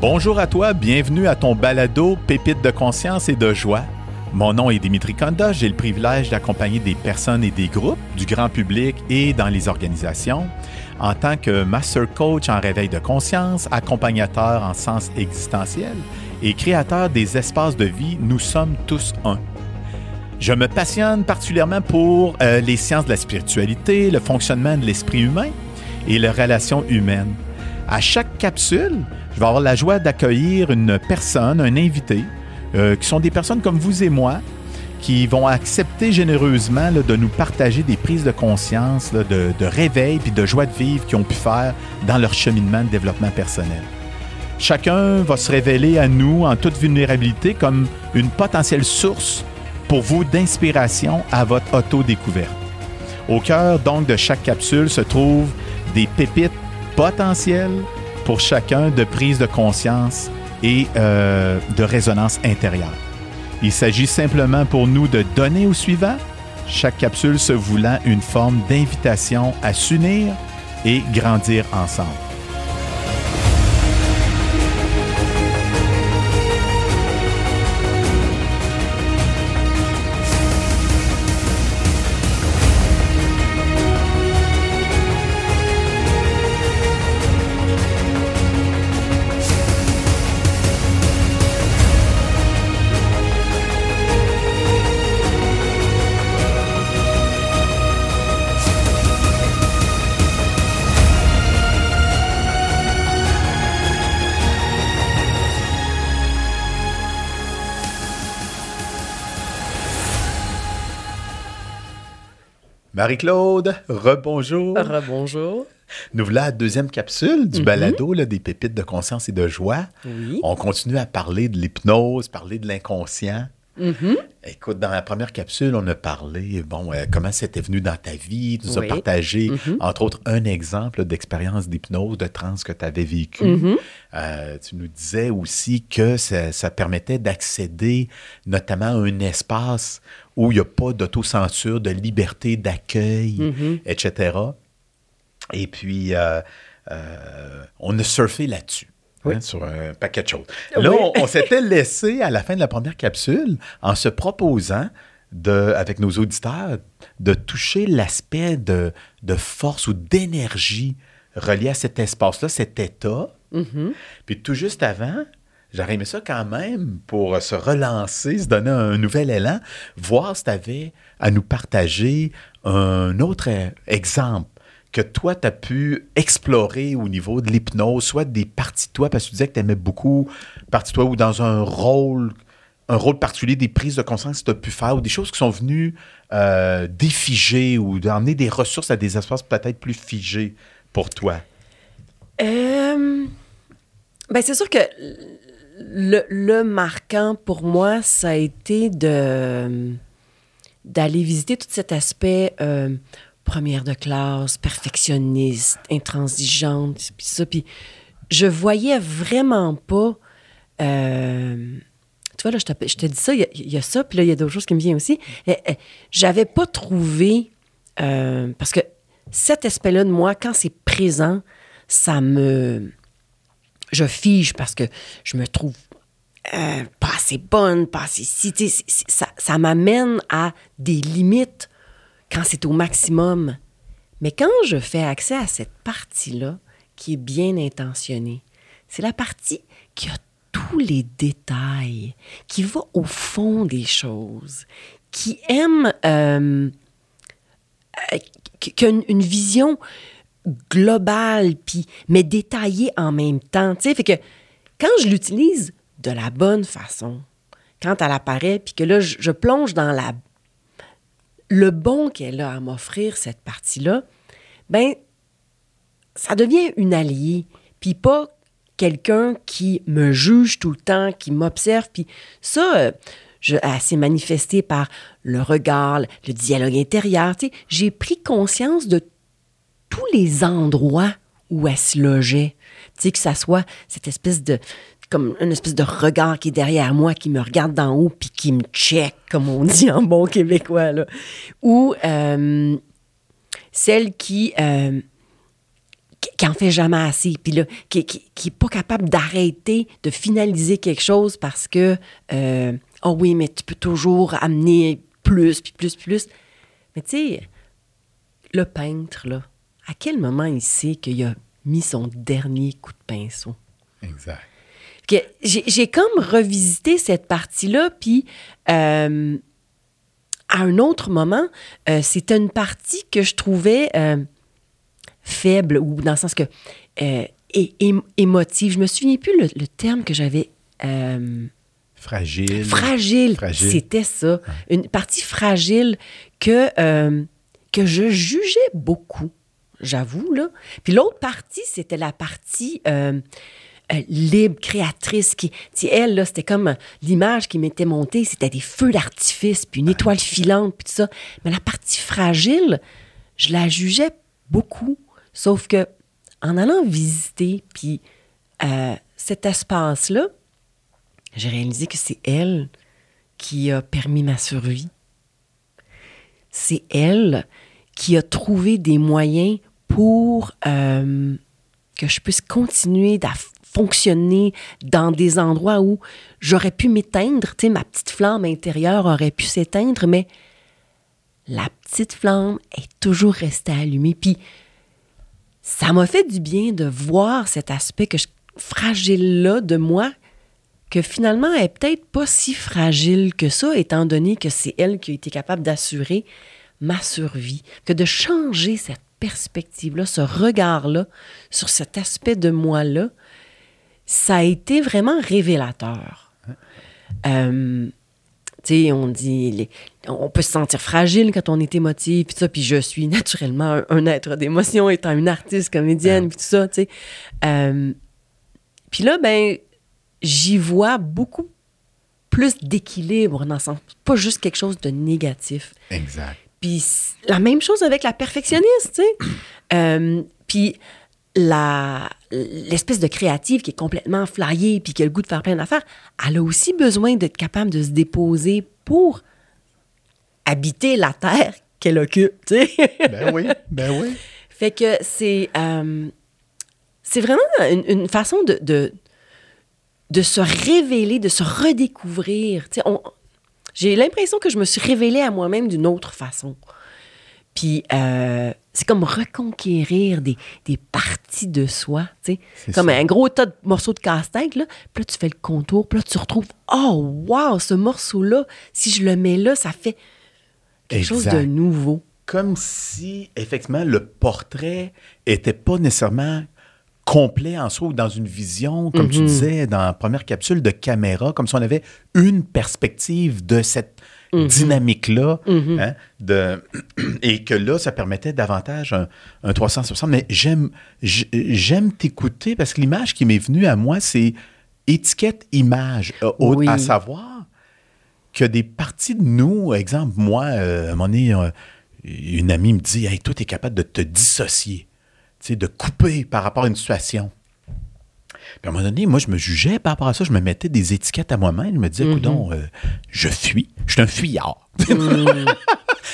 Bonjour à toi, bienvenue à ton balado Pépite de conscience et de joie. Mon nom est Dimitri Konda, j'ai le privilège d'accompagner des personnes et des groupes, du grand public et dans les organisations, en tant que master coach en réveil de conscience, accompagnateur en sens existentiel et créateur des espaces de vie Nous sommes tous un. Je me passionne particulièrement pour euh, les sciences de la spiritualité, le fonctionnement de l'esprit humain et les relations humaines. À chaque capsule, je vais avoir la joie d'accueillir une personne, un invité, euh, qui sont des personnes comme vous et moi, qui vont accepter généreusement de nous partager des prises de conscience, de, de, réveil puis de joie de vivre qu'ils ont pu faire dans leur cheminement de développement personnel. Chacun va se révéler à nous en toute vulnérabilité comme une potentielle source pour vous d'inspiration à votre auto-découverte. Au cœur donc de chaque capsule se trouvent des pépites potentielles pour chacun de prise de conscience et euh, de résonance intérieure. Il s'agit simplement pour nous de donner au suivant, chaque capsule se voulant une forme d'invitation à s'unir et grandir ensemble. Marie-Claude, rebonjour. Rebonjour. Nous voilà à la deuxième capsule du balado des pépites de conscience et de joie. Oui. On continue à parler de l'hypnose, parler de l'inconscient. Écoute, dans la première capsule, on a parlé, bon, euh, comment c'était venu dans ta vie. Tu nous as partagé, entre autres, un exemple d'expérience d'hypnose, de transe que tu avais vécu. Euh, tu nous disais aussi que ça, ça permettait d'accéder notamment à un espace où il n'y a pas d'autocensure, de liberté d'accueil, etc. Et puis, euh, euh, on a surfé là-dessus. hein, sur un paquet de choses. Là, Oui. on, on s'était laissé à la fin de la première capsule en se proposant, de, avec nos auditeurs, de toucher l'aspect de, de force ou d'énergie relié à cet espace-là, cet état. Puis tout juste avant, j'aurais aimé ça quand même pour se relancer, se donner un nouvel élan, voir si tu avais à nous partager un autre euh, exemple que toi, tu as pu explorer au niveau de l'hypnose, soit des parties de toi, parce que tu disais que tu aimais beaucoup parties de toi ou dans un rôle un rôle particulier, des prises de conscience que tu as pu faire ou des choses qui sont venues euh, défiger ou d'emmener des ressources à des espaces peut-être plus figés pour toi? Euh, ben c'est sûr que le, marquant pour moi, ça a été d'aller visiter tout cet aspect euh, première de classe, perfectionniste, intransigeante, puis ça. Puis je voyais vraiment pas. euh, tu vois, là, je te, je te dis ça, il y a- ça, puis là, il y a d'autres choses qui me viennent aussi. Eh, J'avais pas trouvé. euh, parce que cet aspect-là de moi, quand c'est présent, ça me. Je fige parce que je me trouve euh, pas assez bonne, pas assez si. Ça, ça m'amène à des limites quand c'est au maximum. Mais quand je fais accès à cette partie-là, qui est bien intentionnée, c'est la partie qui a tous les détails, qui va au fond des choses, qui aime, euh, euh, qui qui a une, une vision globale, puis, mais détaillée en même temps. Tu sais, que quand je l'utilise de la bonne façon, quand elle apparaît, puis que là, je, plonge dans la le bon qu'elle a à m'offrir, cette partie-là, ben ça devient une alliée, puis pas quelqu'un qui me juge tout le temps, qui m'observe, puis ça, euh, je, elle s'est par le regard, le dialogue intérieur. Tu sais, j'ai pris conscience de tous les endroits où elle se logeait. Tu sais, que ça soit cette espèce de comme une espèce de regard qui est derrière moi, qui me regarde d'en haut, puis qui me check, comme on dit en bon québécois, là. Ou euh, celle qui, euh, qui en fait jamais assez, puis là, qui, qui, est pas capable d'arrêter de finaliser quelque chose parce que, euh, oh oui, mais tu peux toujours amener plus, puis plus, plus. Mais tu sais, le peintre, là, à quel moment il sait qu'il a mis son dernier coup de pinceau? Exact. J'ai comme revisité cette partie-là, puis euh, à un autre moment, euh, c'était une partie que je trouvais euh, faible, ou dans le sens que émotive. Je me souviens plus le, terme que j'avais. fragile. Fragile. C'était ça. Une partie fragile que, que je jugeais beaucoup, j'avoue. là. Puis l'autre partie, c'était la partie euh, libre, créatrice. Qui, elle, là, c'était comme l'image qui m'était montée, c'était des feux d'artifice, puis une étoile filante, puis tout ça. Mais la partie fragile, je la jugeais beaucoup. Sauf que en allant visiter, puis euh, cet espace-là, j'ai réalisé que c'est elle qui a permis ma survie. C'est elle qui a trouvé des moyens pour euh, que je puisse continuer fonctionner dans des endroits où j'aurais pu m'éteindre, tu sais, ma petite flamme intérieure aurait pu s'éteindre, mais la petite flamme est toujours restée allumée. Puis ça m'a fait du bien de voir cet aspect que fragile-là de moi, que finalement elle est peut-être pas si fragile que ça, étant donné que c'est elle qui a été capable d'assurer ma survie, que de changer cette perspective-là, ce regard-là sur cet aspect de moi-là, ça a été vraiment révélateur. Euh, tu sais, on dit, on peut se sentir fragile quand on est émotif, puis ça, puis je suis naturellement un, être d'émotion, étant une artiste, comédienne, puis tout ça, tu sais. Euh, puis là, ben, j'y vois beaucoup plus d'équilibre dans le sens, pas juste quelque chose de négatif. Exact. Puis la même chose avec la perfectionniste, tu sais. Euh, puis la, l'espèce de créative qui est complètement flyée puis qui a le goût de faire plein d'affaires, elle a aussi besoin d'être capable de se déposer pour habiter la terre qu'elle occupe, tu sais. ben oui, ben oui. Fait que c'est... Euh, c'est vraiment une, façon de, de, de, se révéler, de se redécouvrir. Tu sais, j'ai l'impression que je me suis révélée à moi-même d'une autre façon. Puis euh, c'est comme reconquérir des, parties de soi, tu sais. Comme un gros tas de morceaux de casse-tête, là. Puis là, tu fais le contour, puis là, tu retrouves, oh, wow, ce morceau-là, si je le mets là, ça fait quelque chose de nouveau. Comme si, effectivement, le portrait était pas nécessairement complet en soi ou dans une vision, comme tu mhm. disais dans la première capsule de caméra, comme si on avait une perspective de cette Mhm. dynamique-là. Mhm. Hein, de, et que là, ça permettait davantage un, 360. Mais j'aime, j'aime t'écouter parce que l'image qui m'est venue à moi, c'est étiquette-image. Euh, à savoir que des parties de nous, exemple, moi, euh, à un moment donné, euh, une amie me dit Hey, toi, tu es capable de te dissocier, de couper par rapport à une situation. Puis à un moment donné, moi, je me jugeais par rapport à ça. Je me mettais des étiquettes à moi-même. Je me disais, écoute, mhm. euh, je fuis. Je suis un fuyard. Mhm.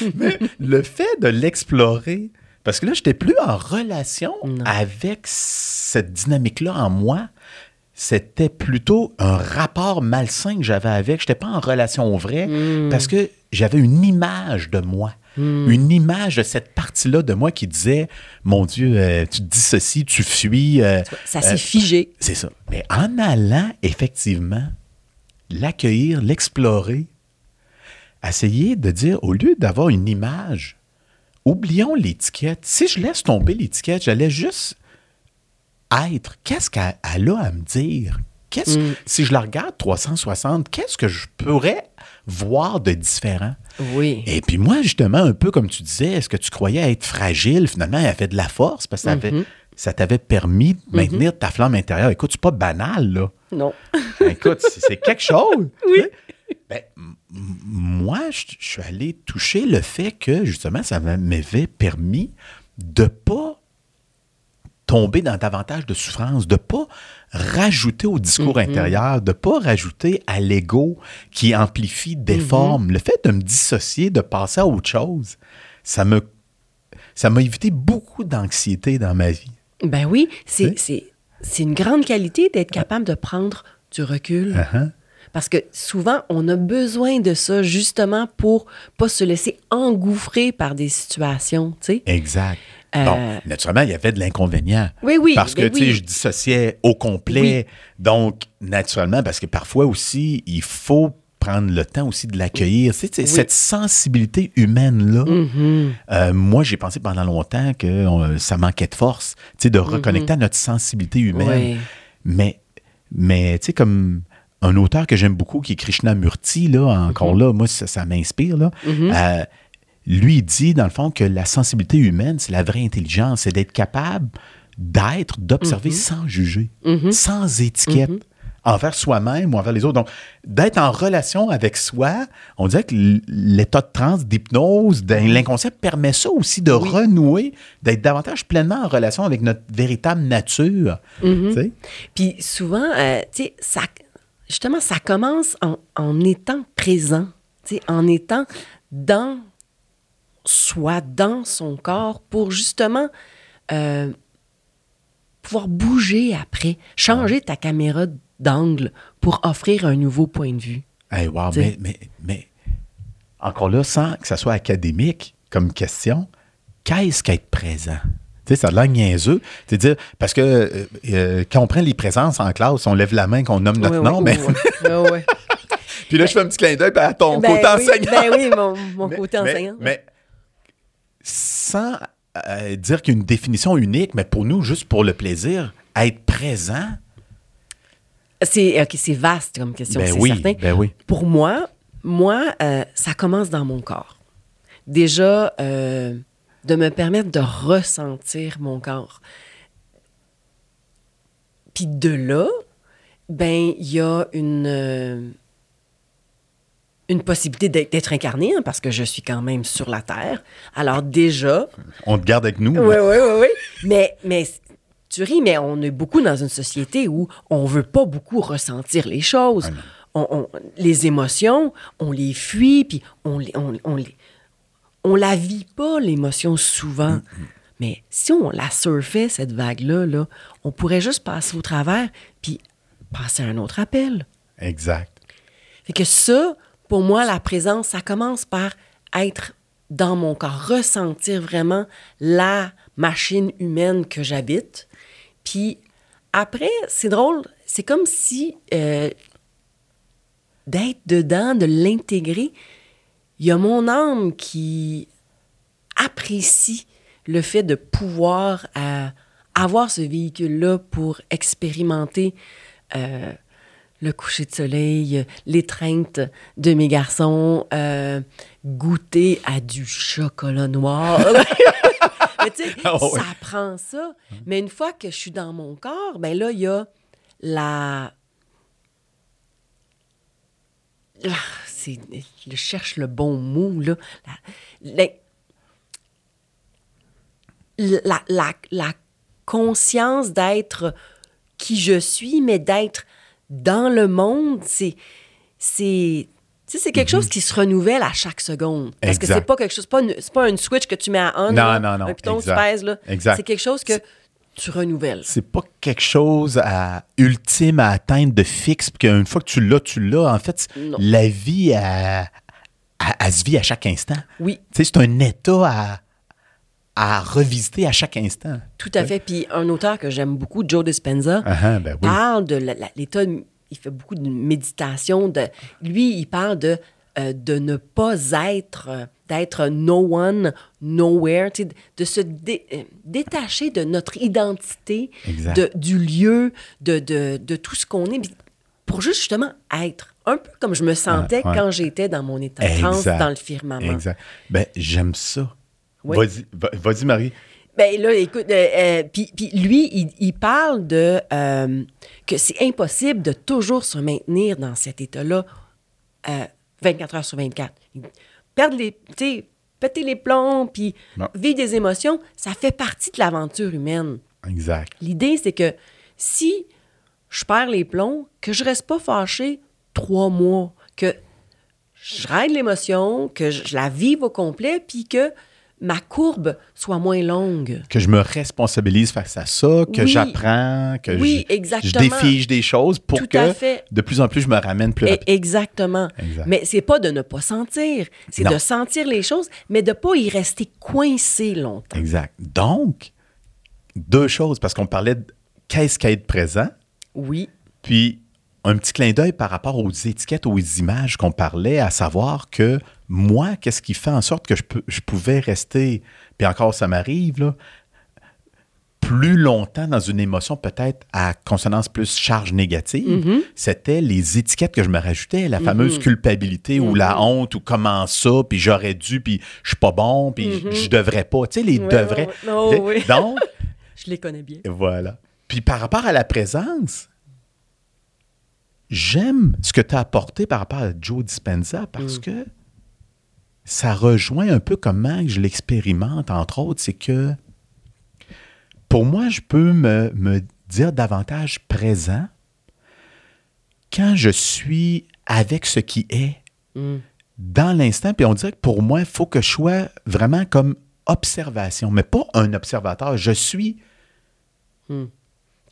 Mais le fait de l'explorer, parce que là, je n'étais plus en relation avec cette dynamique-là en moi. C'était plutôt un rapport malsain que j'avais avec. Je n'étais pas en relation vraie mhm. parce que j'avais une image de moi. Hmm. Une image de cette partie-là de moi qui disait Mon Dieu, euh, tu te dis ceci, tu fuis. Euh, ça s'est euh, figé. C'est ça. Mais en allant, effectivement, l'accueillir, l'explorer, essayer de dire, au lieu d'avoir une image, oublions l'étiquette. Si je laisse tomber l'étiquette, j'allais juste être. Qu'est-ce qu'elle a à me dire? Hmm. Si je la regarde 360, qu'est-ce que je pourrais voir de différent? Oui. Et puis moi, justement, un peu comme tu disais, est-ce que tu croyais être fragile? Finalement, elle avait de la force parce que ça, mm-hmm. t'avait permis de maintenir mm-hmm. ta flamme intérieure. Écoute, c'est pas banal, là. Non. Ben, écoute, c'est quelque chose. Oui. Ben, moi, je suis allé toucher le fait que, justement, ça m'avait permis de pas tomber dans davantage de souffrance, de pas rajouter au discours mm-hmm. intérieur, de pas rajouter à l'ego qui amplifie, déforme. Mm-hmm. Le fait de me dissocier, de passer à autre chose, ça me ça m'a évité beaucoup d'anxiété dans ma vie. Ben oui, c'est, Oui. une grande qualité d'être capable de prendre du recul. Uh-huh. Parce que souvent, on a besoin de ça justement pour pas se laisser engouffrer par des situations, tu sais? Exact. Euh, Bon, naturellement, il y avait de l'inconvénient. Oui, oui, Parce que, ben tu sais, oui. je dissociais au complet. Donc, naturellement, parce que parfois aussi, il faut prendre le temps aussi de l'accueillir. Oui. Cette sensibilité humaine-là, Mhm. euh, moi, j'ai pensé pendant longtemps que ça manquait de force, tu sais, de reconnecter à notre sensibilité humaine. Mais, mais tu sais, comme un auteur que j'aime beaucoup, qui est Krishnamurti, là, encore Mhm. là, moi, ça, ça m'inspire, là. Euh, lui, dit, dans le fond, que la sensibilité humaine, c'est la vraie intelligence, c'est d'être capable d'être, d'observer Mhm. sans juger, sans étiquette. envers soi-même ou envers les autres. Donc, d'être en relation avec soi, on dirait que l'état de transe, d'hypnose, de l'inconscient permet ça aussi de Oui. renouer, d'être davantage pleinement en relation avec notre véritable nature. Mhm. Puis souvent, euh, tu sais, ça, justement, ça commence en, en étant présent, en étant dans soi, dans son corps, pour justement euh, pouvoir bouger après, changer ta caméra d'angle pour offrir un nouveau point de vue. Hey, wow, Tu mais, sais. mais, mais encore là, sans que ça soit académique comme question, qu'est-ce qu'être présent? Tu sais, ça a l'air niaiseux. C'est-à-dire, parce que euh, euh, quand on prend les présences en classe, on lève la main, qu'on nomme notre Oui, nom, oui, mais oui, puis là, je fais un petit clin d'œil à ton Ben côté enseignant. Ben oui, mon, mon Mais- côté mais- enseignant. Mais, sans euh, dire qu'il y a une définition unique, mais pour nous, juste pour le plaisir, être présent, C'est vaste comme question, ben c'est oui, certain. ben oui. Pour moi, moi, euh, ça commence dans mon corps. Déjà, euh, de me permettre de ressentir mon corps. Puis de là, ben, il y a une, une possibilité d'être incarné, hein, parce que je suis quand même sur la Terre. Alors déjà, On te garde avec nous. oui, oui, oui, oui. Mais, mais tu ris, mais on est beaucoup dans une société où on veut pas beaucoup ressentir les choses. On- on- les émotions, on les fuit, puis on, les- on, on, les- on la vit pas, l'émotion, souvent. Mais si on la surfait, cette vague-là, là, on pourrait juste passer au travers, puis passer à un autre appel. Exact. Fait que ça, pour moi, la présence, ça commence par être dans mon corps, ressentir vraiment la machine humaine que j'habite. Puis après, c'est drôle, c'est comme si euh, d'être dedans, de l'intégrer, il y a mon âme qui apprécie le fait de pouvoir euh, avoir ce véhicule-là pour expérimenter euh, le coucher de soleil, l'étreinte de mes garçons, euh, goûter à du chocolat noir. Mais tu sais, Ah ça prend ça. Mais une fois que je suis dans mon corps, ben là, il y a la... Ah, c'est, je cherche le bon mot, là. La, la, la, la- la conscience d'être qui je suis, mais d'être dans le monde, c'est... c'est c'est quelque chose qui se renouvelle à chaque seconde. Parce que c'est pas quelque chose, c'est pas, une switch que tu mets à on. Non, là, non, non, Un piton, tu exact. pèses, là. Exact. C'est quelque chose que tu renouvelles. C'est pas quelque chose à, ultime à atteindre de fixe, puis qu'une fois que tu l'as, tu l'as. En fait, Non. la vie, elle, elle- elle se vit à chaque instant. Oui, c'est un état à, à revisiter à chaque instant. tout à fait. Puis un auteur que j'aime beaucoup, Joe Dispenza, Ah, ah, ben oui. parle de l'état, il fait beaucoup de méditation. De, lui, il parle de, euh, de ne pas être, euh, d'être no one, nowhere, de, se dé- euh, détacher de notre identité, de, du lieu, de, de, de tout ce qu'on est, pour juste justement être. Un peu comme je me sentais Ouais, ouais. quand j'étais dans mon état de transe, dans le firmament. Exact. Ben, j'aime ça. Oui. Vas-y, va- vas-y, Marie. Ben là, écoute, euh, euh, puis lui, il, il parle de euh, que c'est impossible de toujours se maintenir dans cet état-là euh, 24 heures sur 24. Perdre les, péter les plombs, puis vivre des émotions, ça fait partie de l'aventure humaine. Exact. L'idée, c'est que si je perds les plombs, que je reste pas fâché trois mois, que je règle l'émotion, que je, je la vive au complet, puis que ma courbe soit moins longue. Que je me responsabilise face à ça, que Oui. j'apprends, que Oui, je, je défige des choses pour Tout que de plus en plus je me ramène plus rapidement. Exactement. Exact. Mais c'est pas de ne pas sentir, c'est de sentir les choses, mais de pas y rester coincé longtemps. Exact. Donc, deux choses, parce qu'on parlait de qu'est-ce qu'être présent, Oui. puis un petit clin d'œil par rapport aux étiquettes, aux images qu'on parlait, à savoir que moi, qu'est-ce qui fait en sorte que je, peux, je pouvais rester, puis encore ça m'arrive, là, plus longtemps dans une émotion peut-être à consonance plus charge négative, c'était les étiquettes que je me rajoutais, la fameuse culpabilité ou la honte ou comment ça, puis j'aurais dû, puis je suis pas bon, puis je- devrais pas. Tu sais, les Ouais, devrais. ouais, ouais. Oh, oui. Donc, Je les connais bien. voilà. Puis par rapport à la présence, j'aime ce que tu as apporté par rapport à Joe Dispenza parce que ça rejoint un peu comment je l'expérimente, entre autres, c'est que pour moi, je peux me, me dire davantage présent quand je suis avec ce qui est Mm. dans l'instant. Puis on dirait que pour moi, il faut que je sois vraiment comme observation, mais pas un observateur. Je suis Tu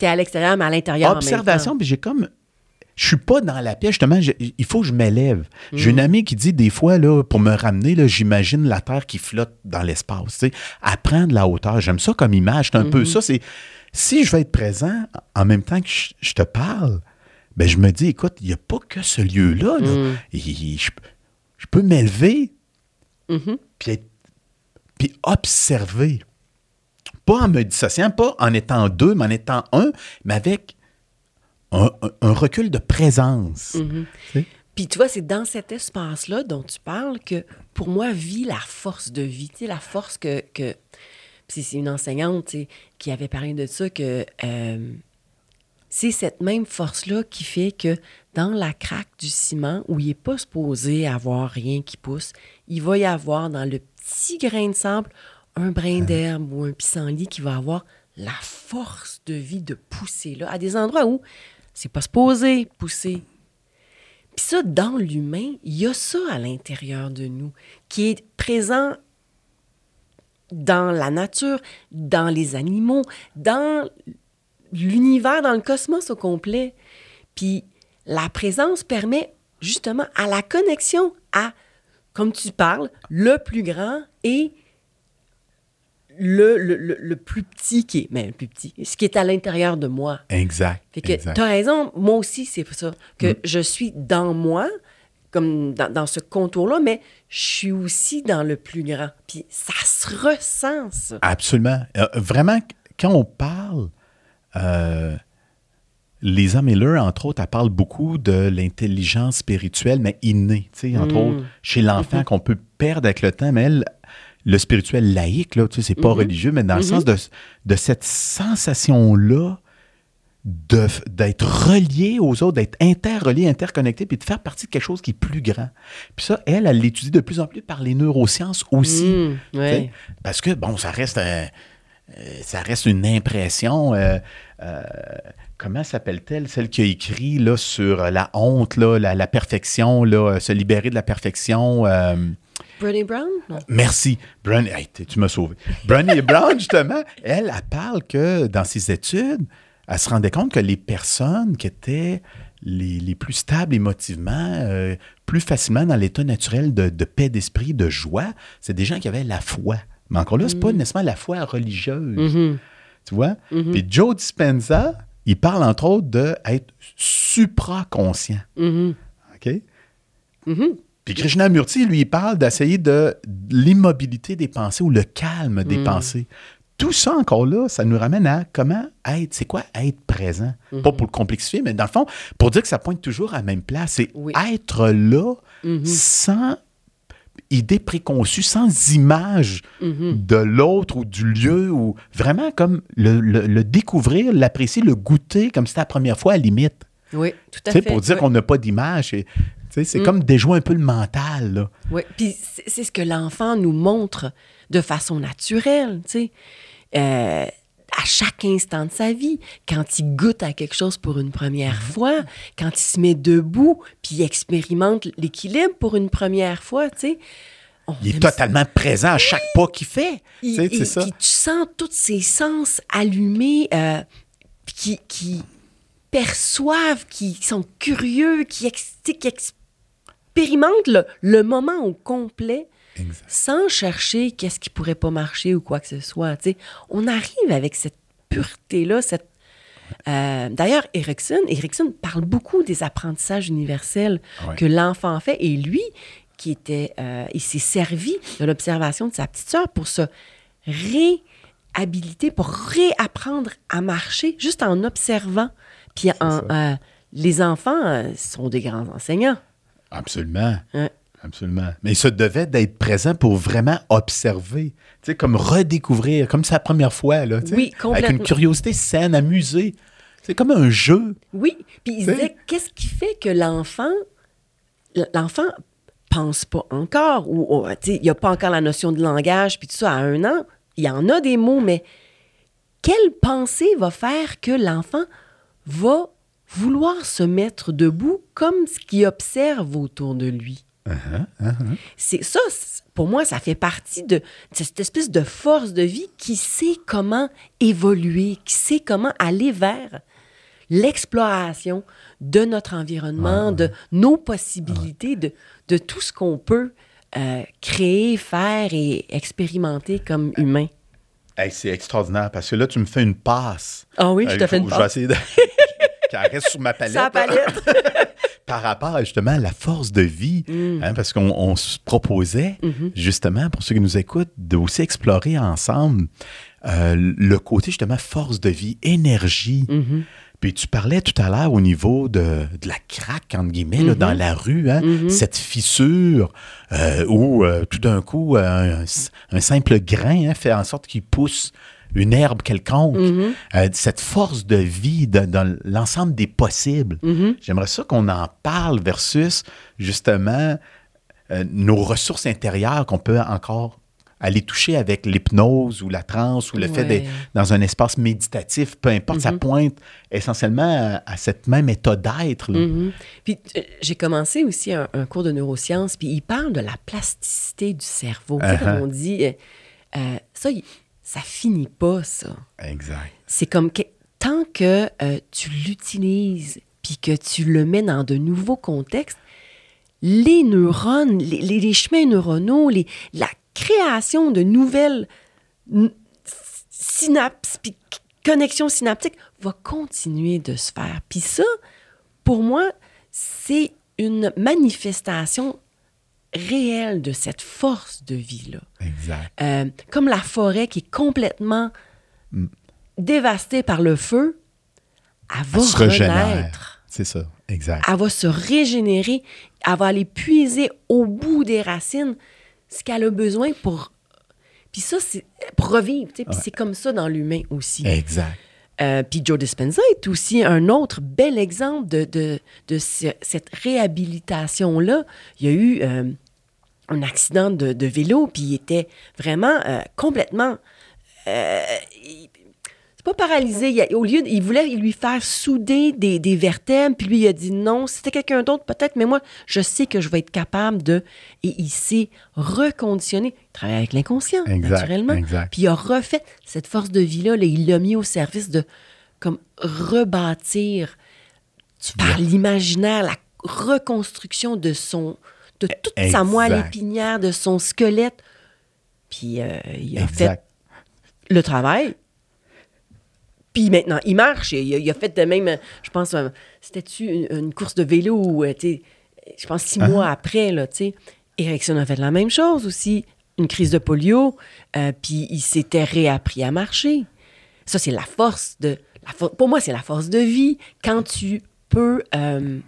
es à l'extérieur, mais à l'intérieur. en même observation, temps. puis j'ai comme. Je suis pas dans la pièce, justement, je- il faut que je m'élève. J'ai Mm. une amie qui dit des fois, là, pour me ramener, là, j'imagine la Terre qui flotte dans l'espace. tu sais. À prendre la hauteur. J'aime ça comme image. C'est un Mm-hmm. peu ça. C'est si je vais être présent en même temps que je, je te parle, ben je me dis, écoute, il n'y a pas que ce lieu-là. là. Mm. Et je, je peux m'élever Mhm. puis, puis observer. Pas en me dissociant, pas en étant deux, mais en étant un, mais avec un, recul de présence. Mhm. Puis tu vois, c'est dans cet espace-là dont tu parles que pour moi vit la force de vie, la force que. que... Puis c'est une enseignante qui avait parlé de ça, que euh, c'est cette même force-là qui fait que dans la craque du ciment, où il n'est pas supposé avoir rien qui pousse, il va y avoir dans le petit grain de sable un brin d'herbe ou un pissenlit qui va avoir la force de vie de pousser là, à des endroits où c'est pas supposé pousser. Puis ça, dans l'humain, il y a ça à l'intérieur de nous, qui est présent dans la nature, dans les animaux, dans l'univers, dans le cosmos au complet. Puis la présence permet justement à la connexion à, comme tu parles, le plus grand et le, le, le- le plus petit qui est, mais le plus petit, ce qui est à l'intérieur de moi. Exact. Fait que exact. tu as raison, moi aussi, c'est ça. Que Mm. je suis dans moi, comme dans, dans ce contour-là, mais je suis aussi dans le plus grand. Puis ça se ressent, ça. Absolument. Euh, vraiment, quand on parle, euh, Lisa Miller, entre autres, elle parle beaucoup de l'intelligence spirituelle, mais innée, tu sais, entre Mm. autres, chez l'enfant, qu'on peut perdre avec le temps, mais elle, le spirituel laïque, là, tu sais, c'est pas religieux, mais dans le sens de, de cette sensation-là d'être relié aux autres, d'être interrelié, interconnecté, puis de faire partie de quelque chose qui est plus grand. Puis ça, elle, elle l'étudie de plus en plus par les neurosciences aussi. Ouais. sais, Parce que, bon, ça reste, euh, ça reste une impression. euh, euh, comment s'appelle-t-elle, celle qui a écrit là, sur la honte, là, la, la perfection, là, se libérer de la perfection? Brené Brown? Non. Merci. Brené, hey, tu m'as sauvé. Brené Brown, justement, elle, elle parle que dans ses études, elle se rendait compte que les personnes qui étaient les, les plus stables émotivement, euh, plus facilement dans l'état naturel de, de paix d'esprit, de joie, c'est des gens qui avaient la foi. Mais encore là, c'est pas nécessairement la foi religieuse. Mhm. Tu vois? Puis Joe Dispenza, il parle entre autres d'être supraconscient. Mhm. OK? Puis Krishnamurti, lui, il parle d'essayer de, l'immobilité des pensées ou le calme des pensées. Tout ça, encore là, ça nous ramène à comment être, c'est quoi être présent? Pas pour le complexifier, mais dans le fond, pour dire que ça pointe toujours à la même place. C'est Oui. être là sans idée préconçue, sans image de l'autre ou du lieu, ou vraiment comme le, le- le découvrir, l'apprécier, le goûter comme si c'était la première fois à la limite. Oui, tout à fait. pour dire qu'on n'a pas d'image. C'est comme déjouer un peu le mental. Là. Oui, puis c'est ce que l'enfant nous montre de façon naturelle, tu sais. Euh, à chaque instant de sa vie, quand il goûte à quelque chose pour une première fois, quand il se met debout, puis il expérimente l'équilibre pour une première fois, tu sais. Il est totalement présent à chaque pas qu'il fait. Il- Tu sais, il- c'est ça. Puis tu sens tous ses sens allumés, euh, qui, qui perçoivent, qui sont curieux, qui, ex- qui expérimentent le, le moment au complet Exact. sans chercher qu'est-ce qui pourrait pas marcher ou quoi que ce soit. tu sais. On arrive avec cette pureté-là, cette... euh, D'ailleurs, Erickson, Erickson parle beaucoup des apprentissages universels Ouais. que l'enfant fait et lui, qui était, euh, il s'est servi de l'observation de sa petite sœur pour se réhabiliter, pour réapprendre à marcher juste en observant. Puis en, euh, les enfants sont des grands enseignants. Absolument. Ouais. Absolument. Mais ça devait d'être présent pour vraiment observer, tu sais, comme redécouvrir, comme la première fois, là, Oui, Avec une curiosité saine, amusée. C'est comme un jeu. Oui, puis il disait, qu'est-ce qui fait que l'enfant, l'enfant pense pas encore, ou, il n'y a pas encore la notion de langage, puis tout ça, à un an, il y en a des mots, mais quelle pensée va faire que l'enfant va vouloir se mettre debout comme ce qu'il observe autour de lui? C'est ça, c'est- pour moi, ça fait partie de, de cette espèce de force de vie qui sait comment évoluer, qui sait comment aller vers l'exploration de notre environnement, de nos possibilités, de, de tout ce qu'on peut euh, créer, faire et expérimenter comme humain. Hey, c'est extraordinaire parce que là, tu me fais une passe. Ah oui, je Euh, te il fais une Je vais passe. essayer de. Qu'elle reste sur ma palette. Sa palette. Par rapport à, justement à la force de vie, Mm. hein, parce qu'on on se proposait, Mm-hmm. justement, pour ceux qui nous écoutent, de aussi explorer ensemble euh, le côté, justement, force de vie, énergie. Mm-hmm. Puis tu parlais tout à l'heure au niveau de, de la craque, entre guillemets, là, Mm-hmm. dans la rue, hein, cette fissure euh, où euh, tout d'un coup, un, un simple grain hein, fait en sorte qu'il pousse une herbe quelconque. Mm-hmm. Euh, cette force de vie de- dans l'ensemble des possibles. Mm-hmm. J'aimerais ça qu'on en parle versus, justement, euh, nos ressources intérieures qu'on peut encore aller toucher avec l'hypnose ou la transe ou le fait d'être dans un espace méditatif, peu importe, ça pointe essentiellement à, à cette même état d'être. Mhm. Puis euh, j'ai commencé aussi un, un cours de neurosciences, puis il parle de la plasticité du cerveau. Sais, comme Uh-huh. on dit, euh, ça, ça finit pas, ça. Exact. C'est comme que tant que euh, tu l'utilises, puis que tu le mets dans de nouveaux contextes, les neurones, les, les- les chemins neuronaux, les- la création de nouvelles synapses, puis connexions synaptiques va continuer de se faire. Puis ça, pour moi, c'est une manifestation réelle de cette force de vie-là. Exact. Euh, comme la forêt qui est complètement dévastée par le feu, elle va Elle se renaître. C'est ça. Exact. Elle va se régénérer. Elle va aller puiser au bout des racines ce qu'elle a besoin pour. Puis ça, c'est pour revivre. tu sais. Puis c'est comme ça dans l'humain aussi. Exact. Euh, puis Joe Dispenza est aussi un autre bel exemple de, de, de ce- cette réhabilitation-là. Il y a eu euh, un accident de, de vélo, puis il était vraiment euh, complètement... euh, c'est pas paralysé. Il a- au lieu, il voulait lui faire souder des, des vertèbres, puis lui, il a dit non. C'était quelqu'un d'autre, peut-être, mais moi, je sais que je vais être capable de. Et il s'est reconditionné. Il travaille avec l'inconscient, naturellement. exact. Puis il a refait cette force de vie-là, là, il l'a mis au service de comme rebâtir par l'imaginaire, la reconstruction de son de toute sa moelle épinière, de son squelette. Puis euh, il a fait le travail. Puis maintenant, il marche. Il a, il a fait de même, je pense, c'était-tu une, une course de vélo, où, euh, tu sais, je pense six mois après, là, tu sais. Erickson a fait la même chose aussi, une crise de polio, euh, puis il s'était réappris à marcher. Ça, c'est la force de... La for- pour moi, c'est la force de vie. Quand tu peux... euh,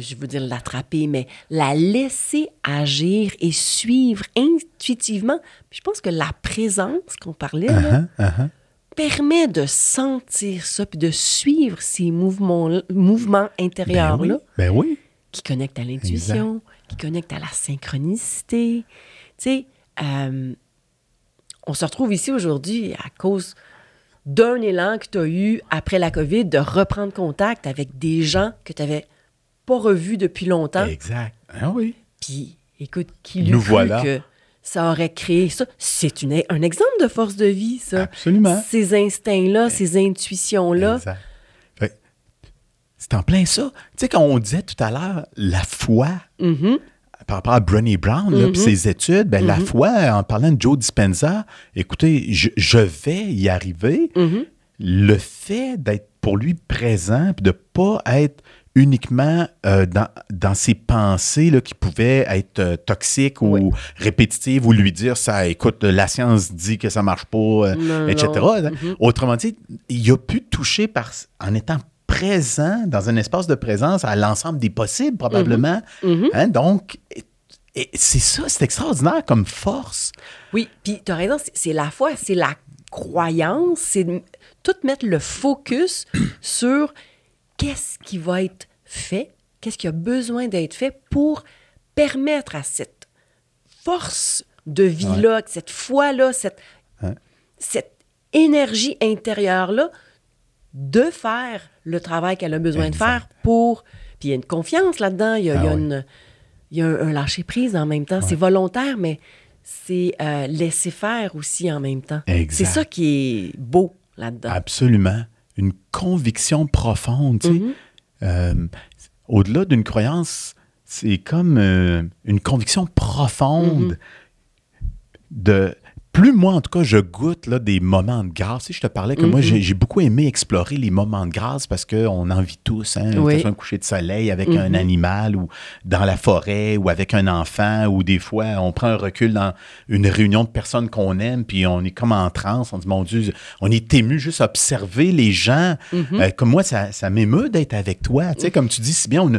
je veux dire l'attraper, mais la laisser agir et suivre intuitivement. Puis je pense que la présence qu'on parlait là, Uh-huh, uh-huh. permet de sentir ça, puis de suivre ces mouvements, mouvements Ben intérieurs-là oui. Ben oui. qui connectent à l'intuition, qui connectent à la synchronicité. Tu sais, euh, on se retrouve ici aujourd'hui à cause d'un élan que tu as eu après la COVID de reprendre contact avec des gens que tu avais pas revu depuis longtemps. Exact. Ah oui. Puis, écoute, qui lui Nous voilà. que ça aurait créé ça? C'est une- un exemple de force de vie, ça. Absolument. Ces instincts-là, ces intuitions-là. C'est en plein ça. Tu sais, quand on disait tout à l'heure la foi Mhm. par rapport à Brené Brown, là, puis ses études, ben, la foi, en parlant de Joe Dispenza, écoutez, je, je vais y arriver. Le fait d'être pour lui présent, puis de pas être uniquement euh, dans, dans ses pensées là, qui pouvaient être euh, toxiques Oui. ou répétitives, ou lui dire ça, écoute, la science dit que ça marche pas, euh, Non, etc. non. Mhm. Autrement dit, il a pu toucher par, en étant présent dans un espace de présence à l'ensemble des possibles, probablement. Mhm. Hein, donc, c'est ça, c'est extraordinaire comme force. Oui, puis tu as raison, c'est- la foi, c'est la croyance, c'est tout mettre le focus sur qu'est-ce qui va être fait, qu'est-ce qui a besoin d'être fait pour permettre à cette force de vie-là, cette foi-là, cette, Ouais. cette énergie intérieure-là de faire le travail qu'elle a besoin Exact. de faire pour... Puis il y a une confiance là-dedans, il y a, il y a Ah oui. une il y a un, un lâcher-prise en même temps. C'est volontaire, mais c'est euh, laisser faire aussi en même temps. C'est ça qui est beau là-dedans. Absolument. Une conviction profonde. tu sais. Mhm. Euh, Au-delà d'une croyance, c'est comme euh, une conviction profonde Mhm. de. Plus moi, en tout cas, je goûte là, des moments de grâce. Sais, je te parlais que moi, Mhm. j'ai beaucoup aimé explorer les moments de grâce parce qu'on en vit tous. Hein, Oui. Un coucher de soleil avec un Mhm. animal ou dans la forêt ou avec un enfant ou des fois, on prend un recul dans une réunion de personnes qu'on aime puis on est comme en transe. On dit, mon Dieu, on est ému juste à observer les gens. Mhm. Euh, comme moi, ça, ça m'émeut d'être avec toi. Tu sais, comme tu dis si bien, on,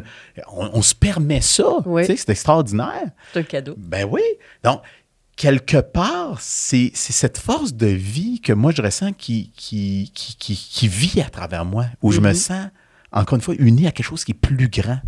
on, on se permet ça. Oui. Tu sais, c'est extraordinaire. C'est un cadeau. Ben oui. Donc, quelque part, c'est cette force de vie que moi, je ressens qui, qui, qui, qui, qui vit à travers moi, où je me Mhm. sens, encore une fois, uni à quelque chose qui est plus grand.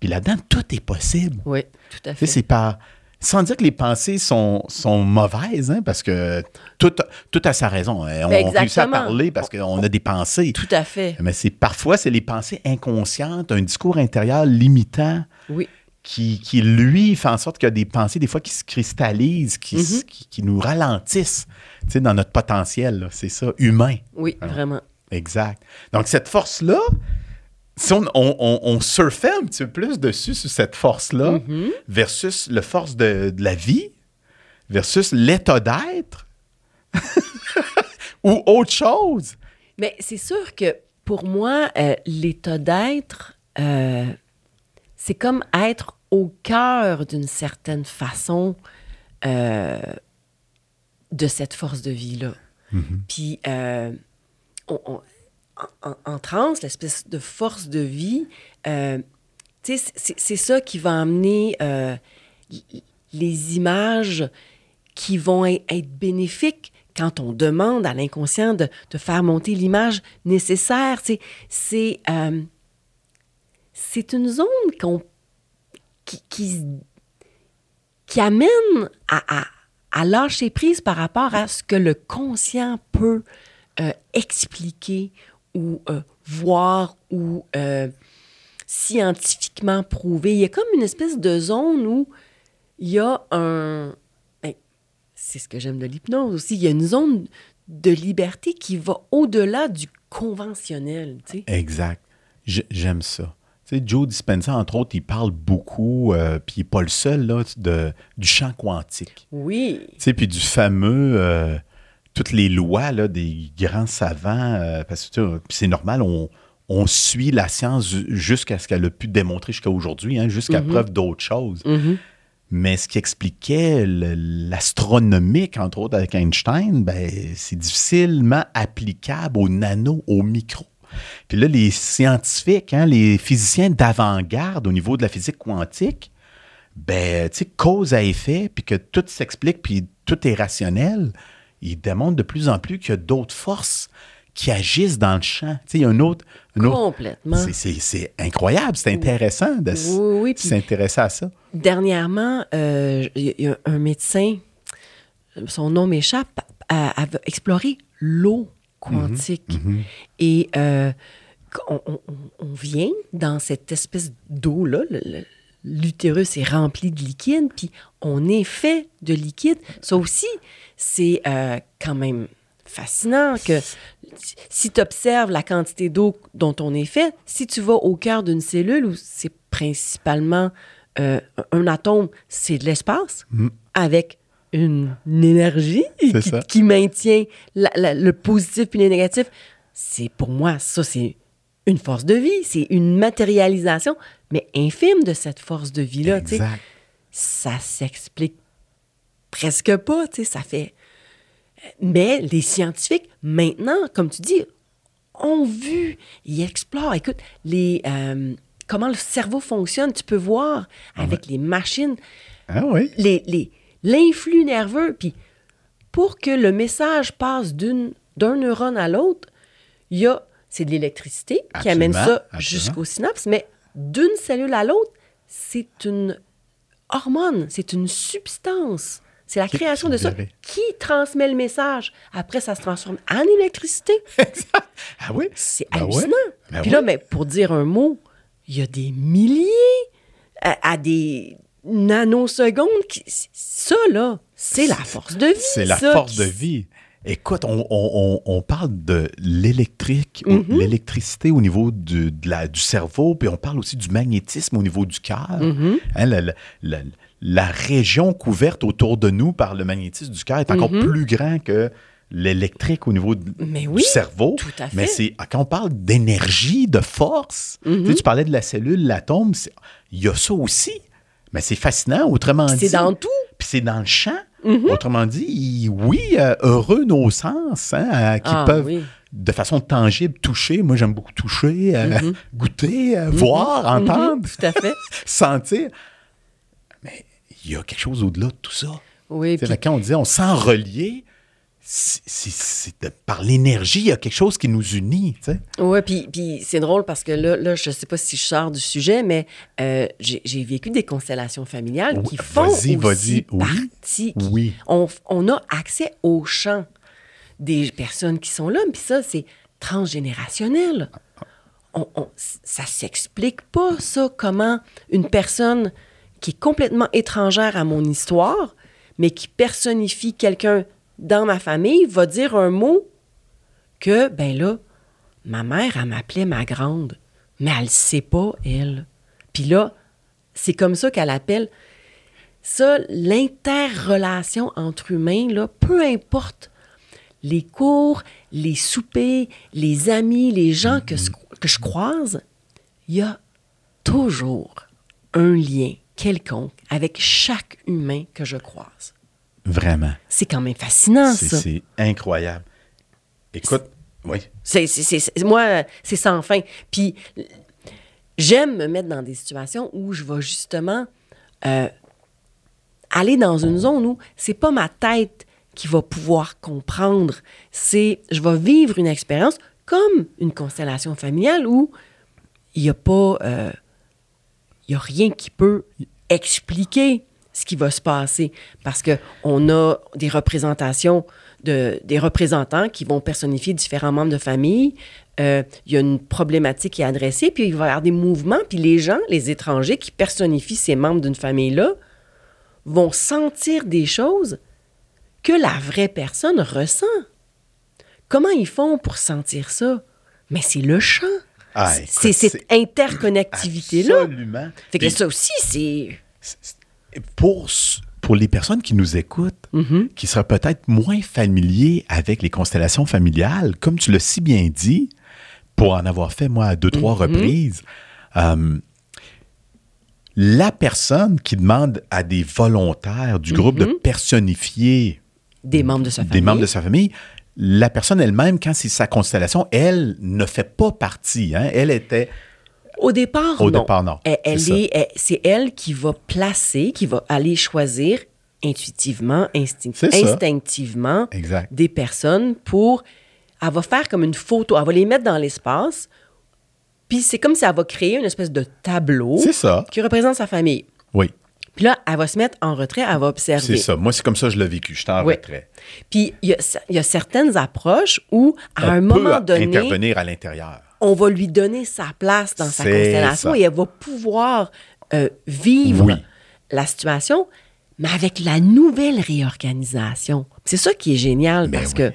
Puis là-dedans, tout est possible. Oui, tout à fait. c'est pas... Sans dire que les pensées sont, sont mauvaises, hein, parce que tout, tout a sa raison. hein. On Ben, réussit à parler parce qu'on a des pensées. Tout à fait. Mais c'est parfois, c'est les pensées inconscientes, un discours intérieur limitant Oui. Qui, qui, lui, fait en sorte qu'il y a des pensées, des fois, qui se cristallisent, qui, s- Mhm. qui, qui nous ralentissent tu sais, dans notre potentiel. C'est ça, humain. Oui, Alors. vraiment. Exact. Donc, cette force-là, si on, on, on- on surfait un petit peu plus dessus sur cette force-là, Mhm. versus le force de, de la vie, versus l'état d'être, ou autre chose. Mais c'est sûr que pour moi, euh, l'état d'être, euh, c'est comme être au cœur d'une certaine façon euh, de cette force de vie-là. Puis, euh, on- on- en, en- transe, l'espèce de force de vie, euh, c'est- ça qui va amener les images qui vont e- être bénéfiques quand on demande à l'inconscient de, de faire monter l'image nécessaire. C'est c'est une zone qu'on qui, qui, amène à, à, à lâcher prise par rapport à ce que le conscient peut euh, expliquer ou euh, voir ou euh, scientifiquement prouver. Il y a comme une espèce de zone où il y a un... ben, c'est ce que j'aime de l'hypnose aussi. Il y a une zone de liberté qui va au-delà du conventionnel. Tu sais. Exact. J'aime ça. Sais, Joe Dispenza, entre autres, il parle beaucoup, euh, puis il n'est pas le seul, là, de, du champ quantique. Oui. Tu sais, puis du fameux, euh, toutes les lois là, des grands savants, euh, parce que c'est normal, on, on suit la science ju- jusqu'à ce qu'elle a pu démontrer jusqu'à aujourd'hui, hein, jusqu'à Mhm. preuve d'autres choses. Mhm. Mais ce qui expliquait l'astronomique, entre autres avec Einstein, ben, c'est difficilement applicable au nano, au micro. Puis là, les scientifiques, hein, les physiciens d'avant-garde au niveau de la physique quantique, ben, tu sais, cause à effet, puis que tout s'explique, puis tout est rationnel, ils démontrent de plus en plus qu'il y a d'autres forces qui agissent dans le champ. Tu sais, il y a un autre... Complètement. c'est- C'est c'est incroyable, c'est intéressant de Oui, oui, s'intéresser à ça. Dernièrement, euh, il y a un médecin, son nom m'échappe, a, a explorer l'eau quantique. Et euh, on, on- on vient dans cette espèce d'eau-là, l'utérus est rempli de liquide, puis on est fait de liquide. Ça aussi, c'est euh, quand même fascinant que si tu observes la quantité d'eau dont on est fait, si tu vas au cœur d'une cellule où c'est principalement euh, un atome, c'est de l'espace avec une, une énergie qui, maintient la- la- le positif puis le négatif. C'est pour moi, ça, c'est une force de vie. C'est une matérialisation, mais infime de cette force de vie-là. Ça s'explique presque pas, tu sais, ça fait... Mais les scientifiques, maintenant, comme tu dis, ont vu, ils explorent. Écoute, les, euh, comment le cerveau fonctionne, tu peux voir avec les machines, Ah oui. les, les- l'influx nerveux. Puis pour que le message passe d'une, d'un neurone à l'autre, il y a, c'est de l'électricité qui amène ça jusqu'au synapse, mais d'une cellule à l'autre, c'est une hormone, c'est une substance. C'est la création de ça qui transmet le message. Après, ça se transforme en électricité. Ah oui. C'est Ben ouais. hallucinant. Ben Puis ouais. là, mais pour dire un mot, il y a des milliers à, à des nanosecondes. Qui, ça, là, c'est la force de vie. C'est la ça, force qui- de vie. Écoute, on, on- on- parle de l'électrique, Mhm. l'électricité au niveau du, de la- du cerveau, puis on parle aussi du magnétisme au niveau du cœur. Hein, la, la- la- la région couverte autour de nous par le magnétisme du cœur est encore Mhm. plus grand que l'électrique au niveau de- Mais du cerveau. tout à Mais c'est quand on parle d'énergie, de force, tu, sais, tu parlais de la cellule, l'atome, il y a ça aussi. Mais c'est fascinant, autrement dit. C'est dans tout. Puis c'est dans le champ. Mhm. Autrement dit, oui, euh, heureux nos sens, hein, euh, qui Ah, peuvent, oui. de façon tangible, toucher. Moi, j'aime beaucoup toucher, euh, Mhm. goûter, euh, voir, entendre, Tout à fait. sentir. Mais il y a quelque chose au-delà de tout ça. Oui, C'est puis fait, quand on dit on sent relié, c'est- par l'énergie, il y a quelque chose qui nous unit. Oui, puis, puis c'est drôle parce que là, là je ne sais pas si je sors du sujet, mais euh, j'ai vécu des constellations familiales Oui, qui font vas-y, aussi vas-y, oui. partie. qui- Oui. On, on a accès au champ des personnes qui sont là, puis ça, c'est transgénérationnel. On, on- ça s'explique pas, ça, comment une personne qui est complètement étrangère à mon histoire, mais qui personnifie quelqu'un dans ma famille, va dire un mot que, ben là, ma mère, elle m'appelait ma grande, mais elle ne sait pas, elle. Puis là, c'est comme ça qu'elle appelle. Ça, l'interrelation entre humains, là, peu importe les cours, les soupers, les amis, les gens que, que je croise, il y a toujours un lien quelconque avec chaque humain que je croise. Vraiment. C'est quand même fascinant, C'est ça. c'est incroyable. Écoute, oui. C'est, moi, c'est sans fin. Puis, j'aime me mettre dans des situations où je vais justement euh, aller dans une zone où c'est pas ma tête qui va pouvoir comprendre. C'est, je vais vivre une expérience comme une constellation familiale où il n'y a pas, euh, il y a rien qui peut expliquer ce qui va se passer parce que on a des représentations de des représentants qui vont personnifier différents membres de famille. Euh, Il y a une problématique qui est adressée, puis il va y avoir des mouvements, puis les gens, les étrangers qui personnifient ces membres d'une famille-là, vont sentir des choses que la vraie personne ressent. Comment ils font pour sentir ça? Mais c'est le chant. Ah, c'est cette interconnectivité-là. Absolument. Fait que Puis, ça aussi, c'est... pour, pour les personnes qui nous écoutent, Mhm. qui seraient peut-être moins familiers avec les constellations familiales, comme tu l'as si bien dit, pour en avoir fait, moi, à deux, trois Mhm. reprises, euh, la personne qui demande à des volontaires du groupe de personnifier Des membres de sa famille. des membres de sa famille, la personne elle-même, quand c'est sa constellation, elle ne fait pas partie. hein. Elle était Au départ, Au non. départ, non. Elle, elle C'est est, elle- c'est elle qui va placer, qui va aller choisir intuitivement, instinct- instinctivement Exact. des personnes pour... Elle va faire comme une photo, elle va les mettre dans l'espace, puis c'est comme si elle va créer une espèce de tableau C'est ça. qui représente sa famille. Oui, Puis là, elle va se mettre en retrait, elle va observer. c'est ça. Moi, c'est comme ça que je l'ai vécu. J'étais en Oui. retrait. Puis il y, a, il y a certaines approches où, à On un peut moment donné... intervenir à l'intérieur. On va lui donner sa place dans sa constellation ça. et elle va pouvoir euh, vivre Oui. la situation, mais avec la nouvelle réorganisation. C'est ça qui est génial Ben parce oui. que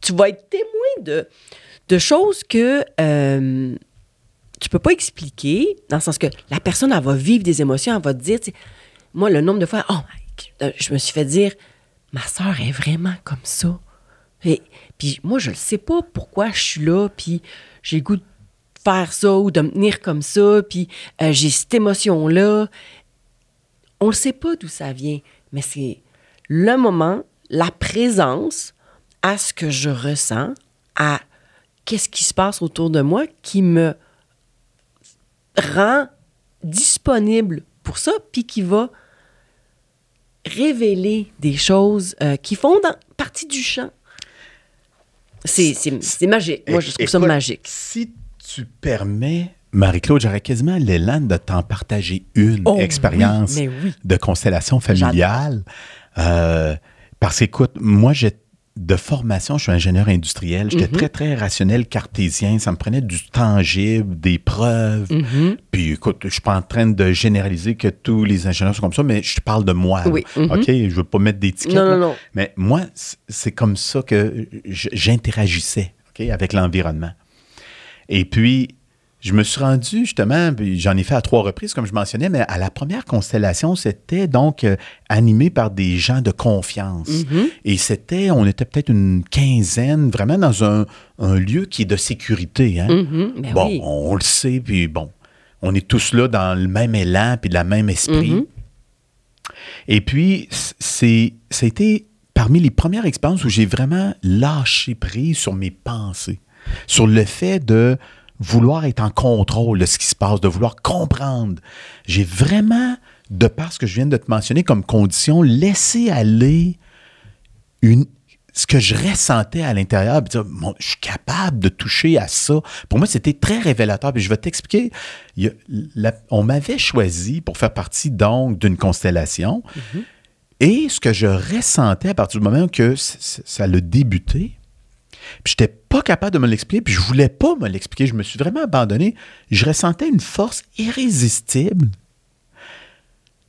tu vas être témoin de, de choses que euh, tu peux pas expliquer, dans le sens que la personne, elle va vivre des émotions, elle va te dire, moi, le nombre de fois, oh, je me suis fait dire, ma soeur est vraiment comme ça. Et, puis moi, je ne sais pas pourquoi je suis là, puis j'ai goût de faire ça ou de me tenir comme ça, puis euh, j'ai cette émotion-là. On ne sait pas d'où ça vient, mais c'est le moment, la présence à ce que je ressens, à qu'est-ce qui se passe autour de moi qui me rend disponible pour ça, puis qui va révéler des choses euh, qui font partie du champ. C'est magique. Moi, je trouve ça magique. Si tu permets, Marie-Claude, j'aurais quasiment l'élan de t'en partager une Oh, expérience oui, mais oui. de constellation familiale. Euh, parce qu'écoute, moi, j'ai de formation, je suis ingénieur industriel. J'étais Mm-hmm. très, très rationnel, cartésien. Ça me prenait du tangible, des preuves. Mm-hmm. Puis écoute, je suis pas en train de généraliser que tous les ingénieurs sont comme ça, mais je te parle de moi. Oui, mhm. OK? Je veux pas mettre d'étiquette. Non, non, non. Mais moi, c'est comme ça que j'interagissais avec l'environnement. Et puis, je me suis rendu justement, puis j'en ai fait à trois reprises, comme je mentionnais, mais à la première constellation, c'était donc euh, animé par des gens de confiance. Mm-hmm. Et c'était, on était peut-être une quinzaine, vraiment dans un, un lieu qui est de sécurité. Hein? Mhm, ben bon, oui. on, le sait, puis bon, on est tous là dans le même élan, puis le même esprit. Mhm. Et puis, c'est, ça a été parmi les premières expériences où j'ai vraiment lâché prise sur mes pensées, sur le fait de vouloir être en contrôle de ce qui se passe, de vouloir comprendre. J'ai vraiment, de par ce que je viens de te mentionner comme condition, laissé aller une, ce que je ressentais à l'intérieur, puis dire, Mon- je suis capable de toucher à ça. Pour moi, c'était très révélateur. Puis je vais t'expliquer. A la- on m'avait choisi pour faire partie donc d'une constellation. Et ce que je ressentais à partir du moment que ça a débuté, puis j'étais pas capable de me l'expliquer, puis je voulais pas me l'expliquer. Je me suis vraiment abandonné. Je ressentais une force irrésistible